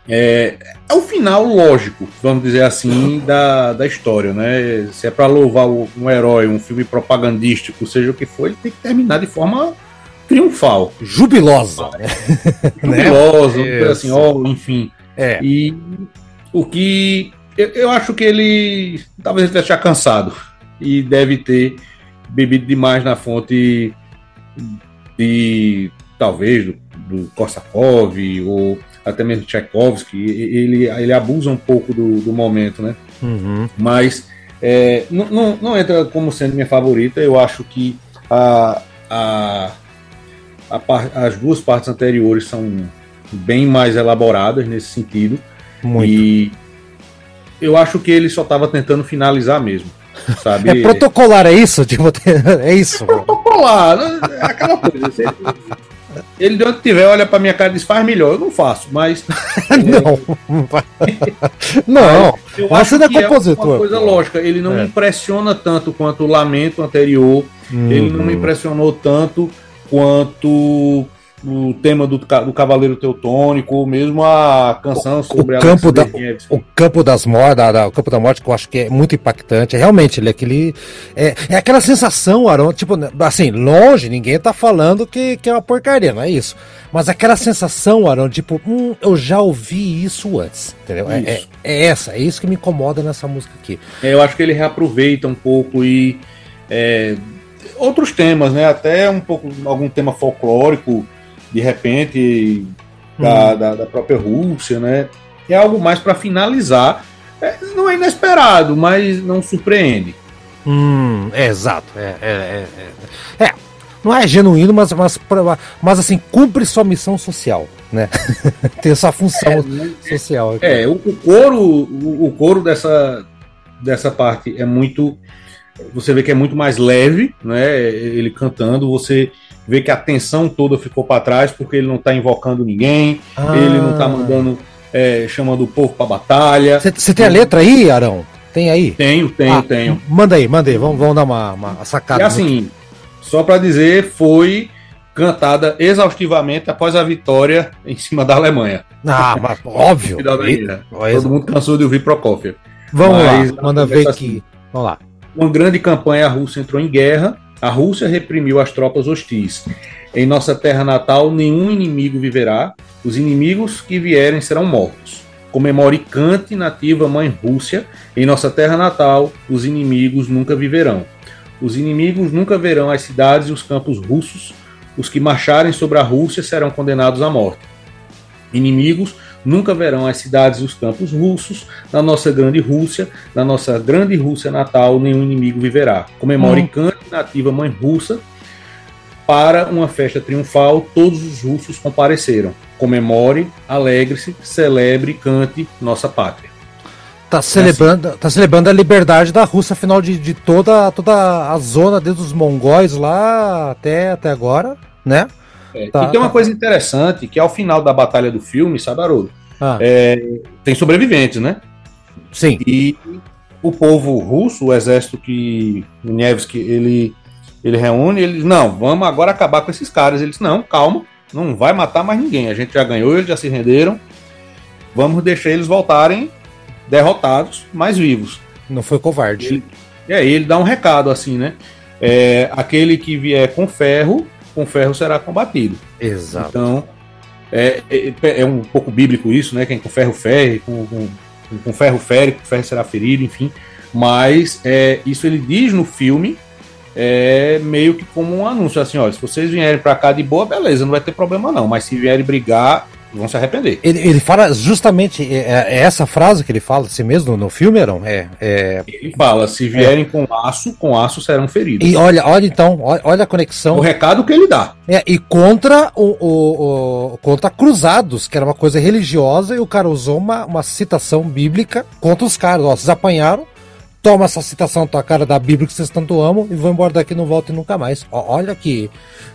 É, é o final lógico, vamos dizer assim, da, da história, né? Se é para louvar um herói, um filme propagandístico, seja o que for, ele tem que terminar de forma triunfal. Jubilosa. [laughs] Né? Jubilosa, né? assim, ó, enfim. É. E o que eu, eu, acho que ele talvez ele esteja cansado e deve ter bebido demais na fonte de talvez do, do Korsakov ou até mesmo Tchaikovsky, ele, ele abusa um pouco do, do momento, né? Uhum. Mas é, não, não, não, entra como sendo minha favorita. Eu acho que a, a, a par, as duas partes anteriores são bem mais elaboradas nesse sentido. Muito. E eu acho que ele só estava tentando finalizar mesmo. Sabe? [laughs] É protocolar, é isso? Tipo, [laughs] é isso. É protocolar, né? é aquela coisa. Você, ele de onde tiver, olha pra minha cara e diz, faz melhor. Eu não faço, mas. [laughs] não. [laughs] não. Eu acho que é compositor. É uma coisa lógica. Ele não é. me impressiona tanto quanto o Lamento anterior. Hum. Ele não me impressionou tanto quanto o tema do, do Cavaleiro Teutônico, ou mesmo a canção sobre o campo da, o campo das mortes, o campo da morte que eu acho que é muito impactante. É realmente ele é aquele é, é aquela sensação, Arão, tipo, assim, longe, ninguém tá falando que, que é uma porcaria, não é isso. Mas aquela sensação, Arão, tipo, hum, eu já ouvi isso antes, entendeu? É, é, é, essa, é isso que me incomoda nessa música aqui. É, eu acho que ele reaproveita um pouco e é, outros temas, né? Até um pouco algum tema folclórico de repente da, hum. da, da, própria Rússia, né? É algo mais para finalizar. É, não é inesperado, mas não surpreende. Hum, é, exato. É, é, é, é, não é genuíno, mas, mas, mas assim, cumpre sua missão social, né? [laughs] Tem essa função é, social. Aqui. É, o, o coro, o, o coro dessa, dessa parte é muito. Você vê que é muito mais leve, né? Ele cantando, você vê que a atenção toda ficou para trás porque ele não está invocando ninguém, ah. ele não está mandando, é, chamando o povo para batalha. Você tem a letra aí, Arão? Tem aí? Tenho, tenho, ah, tenho. Manda aí, manda aí, vamos, vamos dar uma, uma sacada. E assim, só para dizer, foi cantada exaustivamente após a vitória em cima da Alemanha. Ah, mas óbvio. [laughs] Todo mundo cansou de ouvir Prokofiev. Vamos mas, lá, manda ver assim, aqui. Vamos lá. Uma grande campanha, a Rússia entrou em guerra, a Rússia reprimiu as tropas hostis. Em nossa terra natal, nenhum inimigo viverá, os inimigos que vierem serão mortos. Comemore cante nativa mãe Rússia, em nossa terra natal, os inimigos nunca viverão. Os inimigos nunca verão as cidades e os campos russos, os que marcharem sobre a Rússia serão condenados à morte. Inimigos nunca verão as cidades e os campos russos, na nossa grande Rússia, na nossa grande Rússia natal, nenhum inimigo viverá. Comemore hum. Nativa mãe russa, para uma festa triunfal, todos os russos compareceram. Comemore, alegre-se, celebre, cante nossa pátria. Tá celebrando, tá celebrando a liberdade da Rússia, afinal de, de toda, toda a zona, desde os mongóis lá até, até agora, né? É, tá, e tem uma tá. coisa interessante, que ao final da batalha do filme, sabe, Haroldo? Ah. É, tem sobreviventes, né? Sim. E o povo russo, o exército que Nevsky, ele ele reúne, eles, não, vamos agora acabar com esses caras. Eles, não, calma, não vai matar mais ninguém. A gente já ganhou, eles já se renderam. Vamos deixar eles voltarem derrotados, mas vivos. Não foi covarde. Ele, e aí ele dá um recado assim, né? É, aquele que vier com ferro, com ferro será combatido. Exato. Então, é, é, é um pouco bíblico isso, né? Quem com ferro ferre, com, com, com ferro fere, com ferro será ferido, enfim. Mas é, isso ele diz no filme é meio que como um anúncio, assim, olha, se vocês vierem para cá de boa, beleza, não vai ter problema não, mas se vierem brigar, vão se arrepender. Ele, ele fala justamente, é, é, é essa frase que ele fala assim mesmo no, filme, Aaron? É, é, ele fala, se vierem com aço, com aço serão feridos. E olha, olha então, olha, olha a conexão. O recado que ele dá. É, e contra o, o, o, contra cruzados, que era uma coisa religiosa, e o cara usou uma, uma citação bíblica contra os caras. Ó, vocês apanharam, toma essa citação tua cara da Bíblia que vocês tanto amam e vão embora daqui não voltem nunca mais. olha que,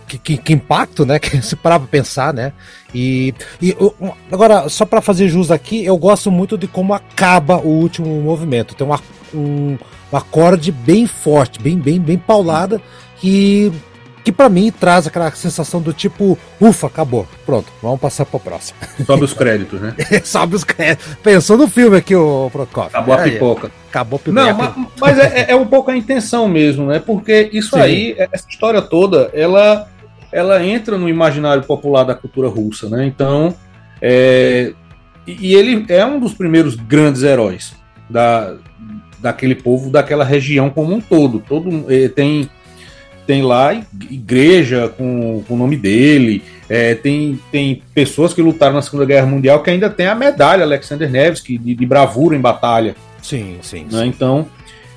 que, que, que impacto, né? [laughs] Que se parar pra pensar, né? E, e agora, só para fazer jus aqui, eu gosto muito de como acaba o último movimento. Tem uma, um, um acorde bem forte, bem, bem, bem paulada, que que para mim traz aquela sensação do tipo, ufa, acabou, pronto, vamos passar pro próximo. Sobe os [laughs] créditos, né? Sobe os créditos. Pensou no filme aqui, o Prokop. Acabou a pipoca. Acabou pipoca. Não, mas, mas é, é, um pouco a intenção mesmo, né? Porque isso Sim. aí, essa história toda, ela, ela entra no imaginário popular da cultura russa, né? Então, é, e ele é um dos primeiros grandes heróis da, daquele povo, daquela região como um todo. Todo eh, tem tem lá igreja com, com o nome dele, é, tem, tem pessoas que lutaram na Segunda Guerra Mundial que ainda tem a medalha Alexander Nevsky de, de bravura em batalha. Sim, sim. Né? sim. Então,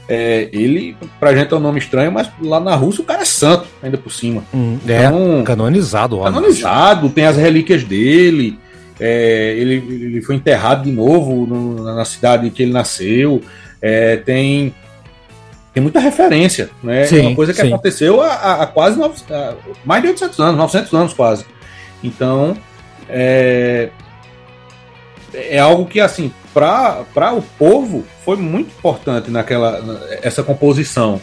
é, ele, pra gente é um nome estranho, mas lá na Rússia o cara é santo, ainda por cima. Hum, então, é, canonizado. Homem. Canonizado, tem as relíquias dele, é, ele, ele foi enterrado de novo no, na cidade que ele nasceu, é, tem tem muita referência, né? Sim, é uma coisa que sim. aconteceu há, há quase nove, há mais de 800 anos, 900 anos quase. Então, é, é algo que, assim, para o povo foi muito importante naquela essa composição.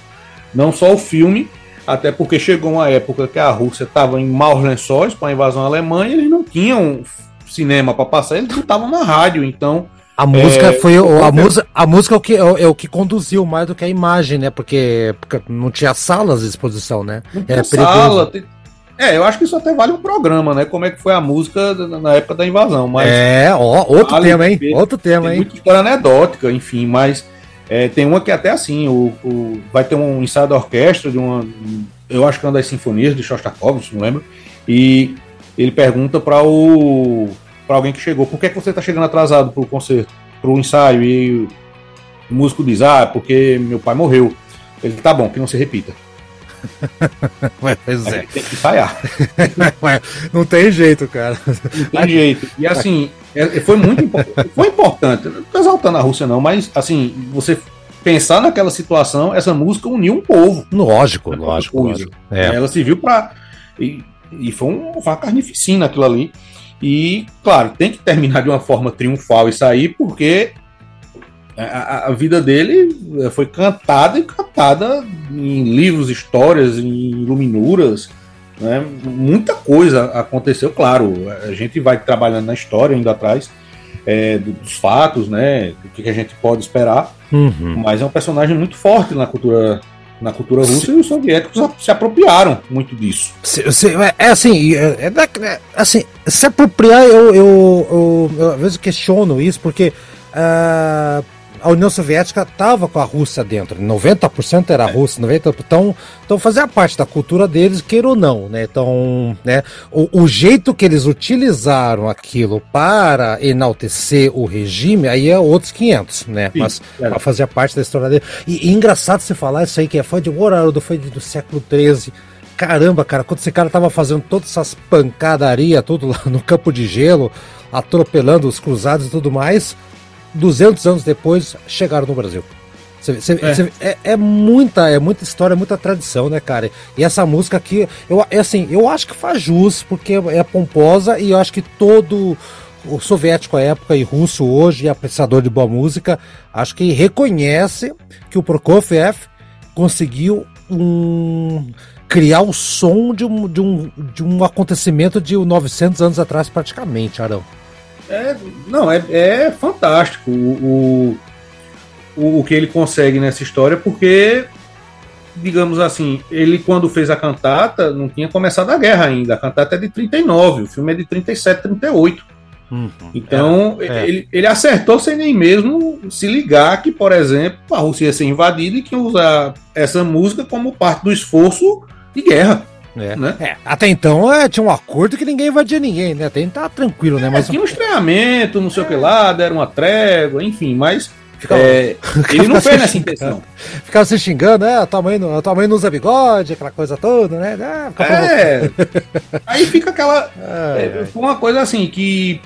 Não só o filme, até porque chegou uma época que a Rússia estava em maus lençóis com a invasão alemã e eles não tinham cinema para passar, eles não estavam na rádio, então a música é, foi o, a, música, a música é o, que, é, o que conduziu mais do que a imagem, né? Porque, porque não tinha salas de exposição, né? Não Era sala. É, eu acho que isso até vale um programa, né? Como é que foi a música na época da invasão. Mas é, ó, outro vale tema, hein? outro tema, hein? Muita história anedótica, enfim, mas é, tem uma que é até assim, o, o, vai ter um ensaio da orquestra de uma, eu acho que é uma das sinfonias de Shostakovich, não lembro, e ele pergunta para o para alguém que chegou, por que, é que você está chegando atrasado para o concerto, para o ensaio? E o músico diz, ah, porque meu pai morreu. Ele, tá bom, que não se repita. Pois é. Tem que ensaiar. [laughs] não tem jeito, cara. Não tem jeito. E assim, é, foi muito importante. Foi importante. Não tô exaltando a Rússia, não, mas assim, você pensar naquela situação, essa música uniu um povo. Lógico, lógico. lógico. É. Ela serviu para. E, e foi um, uma carnificina aquilo ali. E, claro, tem que terminar de uma forma triunfal isso aí, porque a, a, vida dele foi cantada e cantada em livros, histórias, em iluminuras. Né? Muita coisa aconteceu, claro. A gente vai trabalhando na história ainda atrás é, dos fatos, né? Do que a gente pode esperar. Uhum. Mas é um personagem muito forte na cultura na cultura russa se, e os soviéticos se apropriaram muito disso. Se, se, é, é assim, é, é, é, assim, se apropriar, eu, eu, eu, eu às vezes questiono isso, porque uh, a União Soviética estava com a Rússia dentro, 90% era a Rússia, 90%, então, então fazia parte da cultura deles, queira ou não, né? Então, né, o, o jeito que eles utilizaram aquilo para enaltecer o regime, aí é outros 500, né? Sim, Mas é. fazia parte da história dele. E, e, engraçado você falar isso aí, que é foi de Horardo, foi do século XIII, caramba, cara, quando esse cara tava fazendo todas essas pancadarias, tudo lá no campo de gelo, atropelando os cruzados e tudo mais, 200 anos depois, chegaram no Brasil. Cê, cê, é. Cê, é. é. muita, é muita história, muita tradição, né, cara? E essa música aqui, eu, é assim, eu acho que faz jus, porque é pomposa e eu acho que todo o soviético à época e russo hoje, apreciador de boa música, acho que reconhece que o Prokofiev conseguiu um, criar o som de um, de, um, de um acontecimento de 900 anos atrás, praticamente, Arão. É, não, é, é fantástico o, o, o que ele consegue nessa história, porque, digamos assim, ele quando fez a cantata, não tinha começado a guerra ainda. A cantata é de 39, o filme é de 37, 38. Uhum, então, é, é. Ele, ele acertou sem nem mesmo se ligar que, por exemplo, a Rússia ia ser invadida e que ia usar essa música como parte do esforço de guerra. É. Né? É, até então é, tinha um acordo que ninguém invadia ninguém, né? Até então tá tranquilo, né? Mas... tinha um estranhamento, não sei o que lá, deram uma trégua, enfim, mas. Ficava, é, [laughs] ele não fez nessa intenção. Ficava se xingando, né? A tua, mãe, a tua mãe não usa bigode, aquela coisa toda, né? Ah, é. [laughs] aí fica aquela. É, foi uma coisa assim que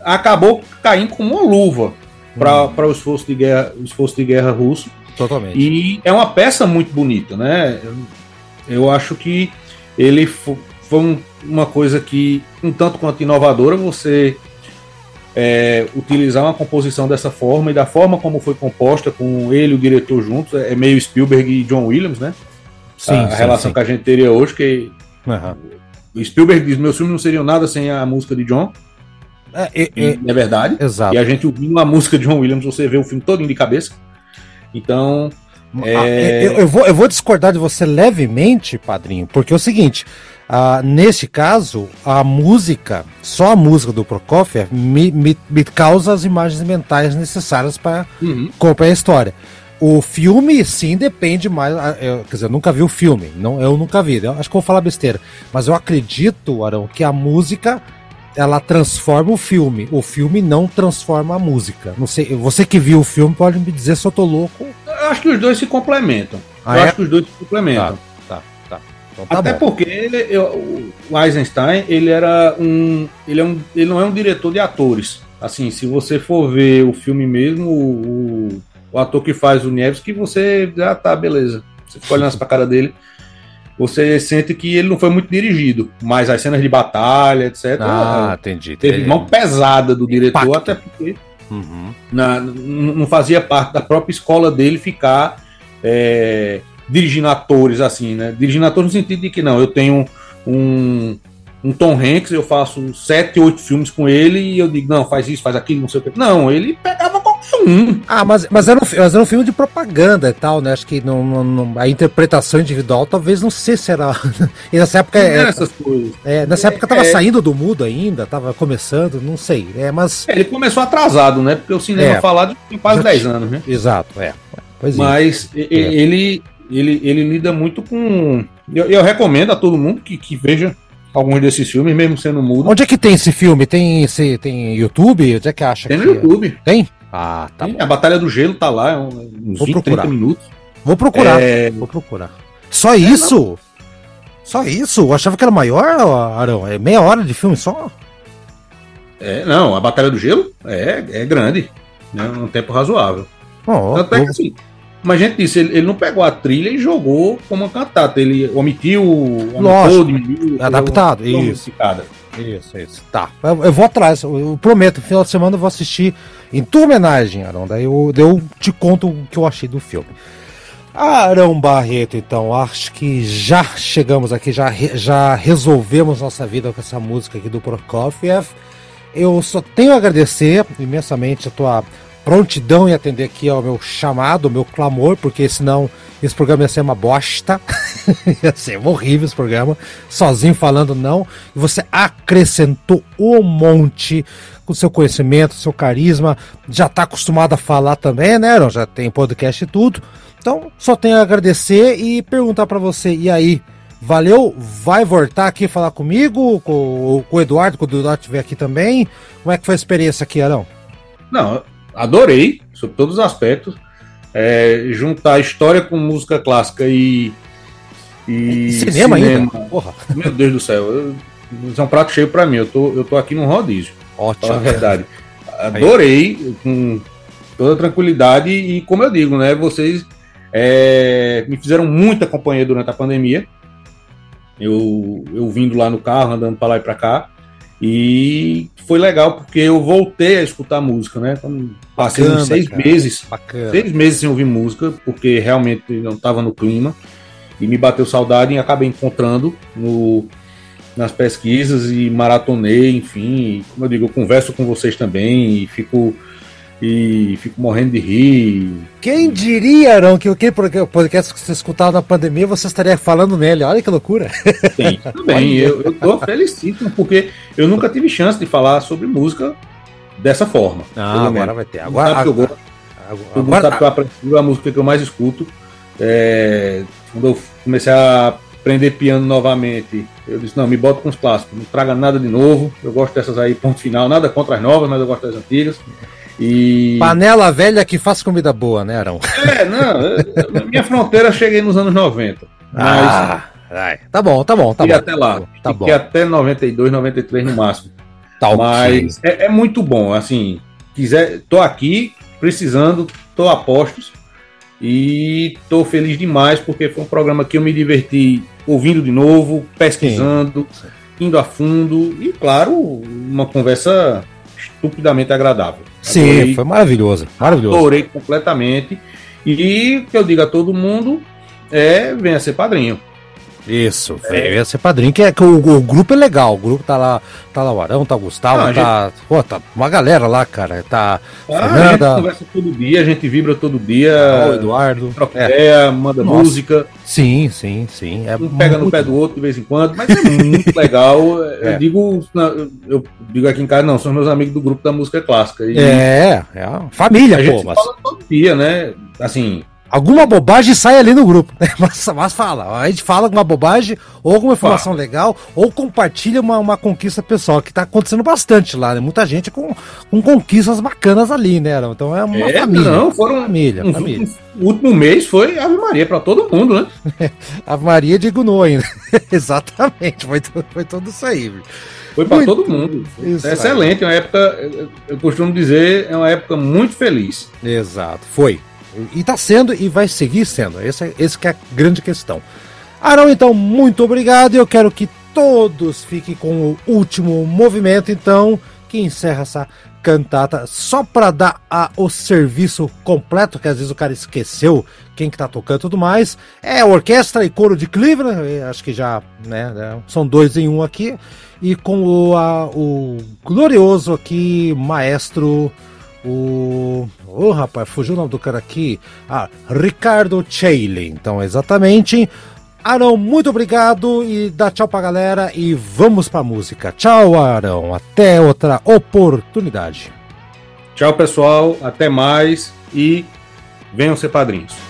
acabou caindo como uma luva para hum. o esforço de guerra, o esforço de guerra russo. Totalmente. E é uma peça muito bonita, né? Eu acho que ele foi uma coisa que, um tanto quanto inovadora, você é, utilizar uma composição dessa forma e da forma como foi composta, com ele e o diretor juntos, é meio Spielberg e John Williams, né? Sim, a, sim, relação sim. que a gente teria hoje, que uhum. Spielberg diz: meus filmes não seriam nada sem a música de John. É, é, é, é verdade. Exato. E a gente ouvindo a música de John Williams, você vê o filme todo de cabeça. Então, é... Eu, eu, vou, eu vou discordar de você levemente, padrinho, porque é o seguinte: uh, nesse caso, a música, só a música do Prokofiev, me, me, me causa as imagens mentais necessárias para uhum. a história. O filme, sim, depende mais. Ah, eu, quer dizer, eu nunca vi o filme, não, eu nunca vi. Eu acho que eu vou falar besteira. Mas eu acredito, Arão, que a música ela transforma o filme. O filme não transforma a música. Não sei, você que viu o filme pode me dizer se eu tô louco eu acho que os dois se complementam. Ah, eu é? acho que os dois se complementam. Tá, tá, tá. Então tá Até bom. porque ele, eu, o Eisenstein, ele era um ele, é um. ele não é um diretor de atores. Assim, se você for ver o filme mesmo, o, o ator que faz o Nevsky, você já ah, tá, beleza. Você fica olhando pra cara dele [laughs] você sente que ele não foi muito dirigido, mas as cenas de batalha, etc. Ah, entendi. Teve mão pesada do diretor, Impacto. até porque Uhum. Na, não fazia parte da própria escola dele ficar é, dirigindo atores assim, né? Dirigindo atores no sentido de que não, eu tenho um, um Tom Hanks, eu faço sete, oito filmes com ele e eu digo, não, faz isso, faz aquilo, não sei o que. Não, ele pegava qualquer um. Ah, mas, mas, era um, mas era um filme de propaganda e tal, né? Acho que não, não, a interpretação individual talvez não sei se era. [laughs] e nessa época. É, essas coisas. É, nessa época tava é, saindo do mudo ainda, tava começando, não sei. É, mas... É, ele começou atrasado, né? Porque o cinema é, falado tem quase 10 anos, né? Exato, é. Pois é. mas ele, ele, ele lida muito com. Eu, eu recomendo a todo mundo que, que veja alguns desses filmes, mesmo sendo mudo. Onde é que tem esse filme? Tem, esse, tem YouTube? Onde é que acha? Tem no que... YouTube. Tem? Ah, tá. A Batalha do Gelo tá lá, é uns Vou 20, procurar. 30 minutos. Vou procurar. É... Vou procurar. Só é, isso? Não. Só isso? Eu achava que era maior, Arão. É meia hora de filme só? É, não, a Batalha do Gelo é, é grande. Né, um tempo razoável. Oh, Tanto é que assim, mas a gente disse, ele, ele, não pegou a trilha e jogou como uma cantata. Ele omitiu, aumentou, diminuiu. Adaptado, isso. Isso, isso. Tá. Eu, eu vou atrás, eu, prometo, final de semana eu vou assistir em tua homenagem, Arão. Daí eu, eu te conto o que eu achei do filme. Arão Barreto, então, acho que já chegamos aqui, já, já resolvemos nossa vida com essa música aqui do Prokofiev. Eu só tenho a agradecer imensamente a tua prontidão em atender aqui ao meu chamado, ao meu clamor, porque senão esse programa ia ser uma bosta. [laughs] ia ser horrível esse programa. Sozinho falando, não. E você acrescentou um monte com seu conhecimento, seu carisma. Já está acostumado a falar também, né, Aaron? Já tem podcast e tudo. Então, só tenho a agradecer e perguntar para você, e aí? Valeu? Vai voltar aqui falar comigo, com, com o Eduardo, quando o Eduardo estiver aqui também? Como é que foi a experiência aqui, Arão? Não, adorei, sobre todos os aspectos. É, juntar história com música clássica e. E, cinema, cinema, ainda? Porra. Meu Deus do céu. Eu, isso é um prato cheio para mim. Eu tô, eu tô aqui no rodízio. Ótimo. a verdade. [laughs] Adorei, com toda tranquilidade. E como eu digo, né? Vocês é, me fizeram muita companhia durante a pandemia. Eu, eu vindo lá no carro, andando para lá e para cá. E foi legal porque eu voltei a escutar música, né? Então, passei Bacana, uns seis cara. meses, Bacana. seis meses sem ouvir música, porque realmente não estava no clima. E me bateu saudade e acabei encontrando no, nas pesquisas e maratonei, enfim. Como eu digo, eu converso com vocês também e fico e fico morrendo de rir. Quem diria, Arão, que o podcast que você escutava na pandemia você estaria falando nele? Olha que loucura. Sim, [laughs] também. eu, eu tô felicíssimo, porque eu nunca tive chance de falar sobre música dessa forma. Ah, agora vai ter. Agora, sabe agora, agora, Todo mundo sabe que eu aprecio a música que eu mais escuto. É, quando eu comecei a aprender piano novamente, eu disse, não, me bota com os clássicos, não traga nada de novo. Eu gosto dessas aí, ponto final, nada contra as novas, mas eu gosto das antigas. E... Panela velha que faz comida boa, né, Arão? É, não. Minha fronteira cheguei nos anos 90. Mas... Ah, ai, tá bom, tá bom, tá e bom. até lá. Tá bom. até 92, 93 no máximo. Tá Mas é, é, muito bom, assim. Quiser, tô aqui precisando, tô a postos e tô feliz demais porque foi um programa que eu me diverti ouvindo de novo, pesquisando, Sim. indo a fundo e, claro, uma conversa estupidamente agradável. Sim, Adorei, foi maravilhoso, maravilhoso. Adorei completamente. E o que eu digo a todo mundo é venha ser padrinho. Isso, é. ser padrinho, que, é, que o, o, grupo é legal, o grupo tá lá, tá lá o Arão, tá o Gustavo, tá, gente... pô, tá uma galera lá, cara, tá ah, Fernanda... A gente conversa todo dia, a gente vibra todo dia. Ah, o Eduardo. Troca é. ideia, manda Nossa. música. Sim, sim, sim. É um pega no pé do outro de vez em quando, mas é [laughs] muito legal. É. Eu digo, eu digo aqui em casa, não, são meus amigos do grupo da música clássica. E é, é família, a pô. Gente mas... fala todo dia, né? Assim, Alguma bobagem sai ali no grupo, né? [laughs] mas, mas, fala, a gente fala alguma bobagem, ou alguma informação legal, ou compartilha uma, uma conquista pessoal, que tá acontecendo bastante lá, né? Muita gente com, com conquistas bacanas ali, né? Então é uma é, família. Não, foram família, um, família. O último mês foi Ave Maria para todo mundo, né? [laughs] Ave Maria de Gunô ainda. [laughs] Exatamente, foi, foi tudo isso aí. Foi para todo mundo. É excelente, é uma época, eu costumo dizer, é uma época muito feliz. Exato, foi. E está sendo e vai seguir sendo. Essa, é, essa é a grande questão. Arão, então, muito obrigado. Eu quero que todos fiquem com o último movimento, então, que encerra essa cantata só para dar a, o serviço completo, que às vezes o cara esqueceu quem que tá tocando e tudo mais. É orquestra e coro de Cleveland, acho que já, né, né, são dois em um aqui. E com o, a, o glorioso aqui, maestro o. Ô oh, rapaz, fugiu o nome do cara aqui. Ah, Ricardo Chailey. Então, exatamente. Arão, muito obrigado e dá tchau pra galera e vamos pra música. Tchau, Arão. Até outra oportunidade. Tchau, pessoal. Até mais e venham ser padrinhos.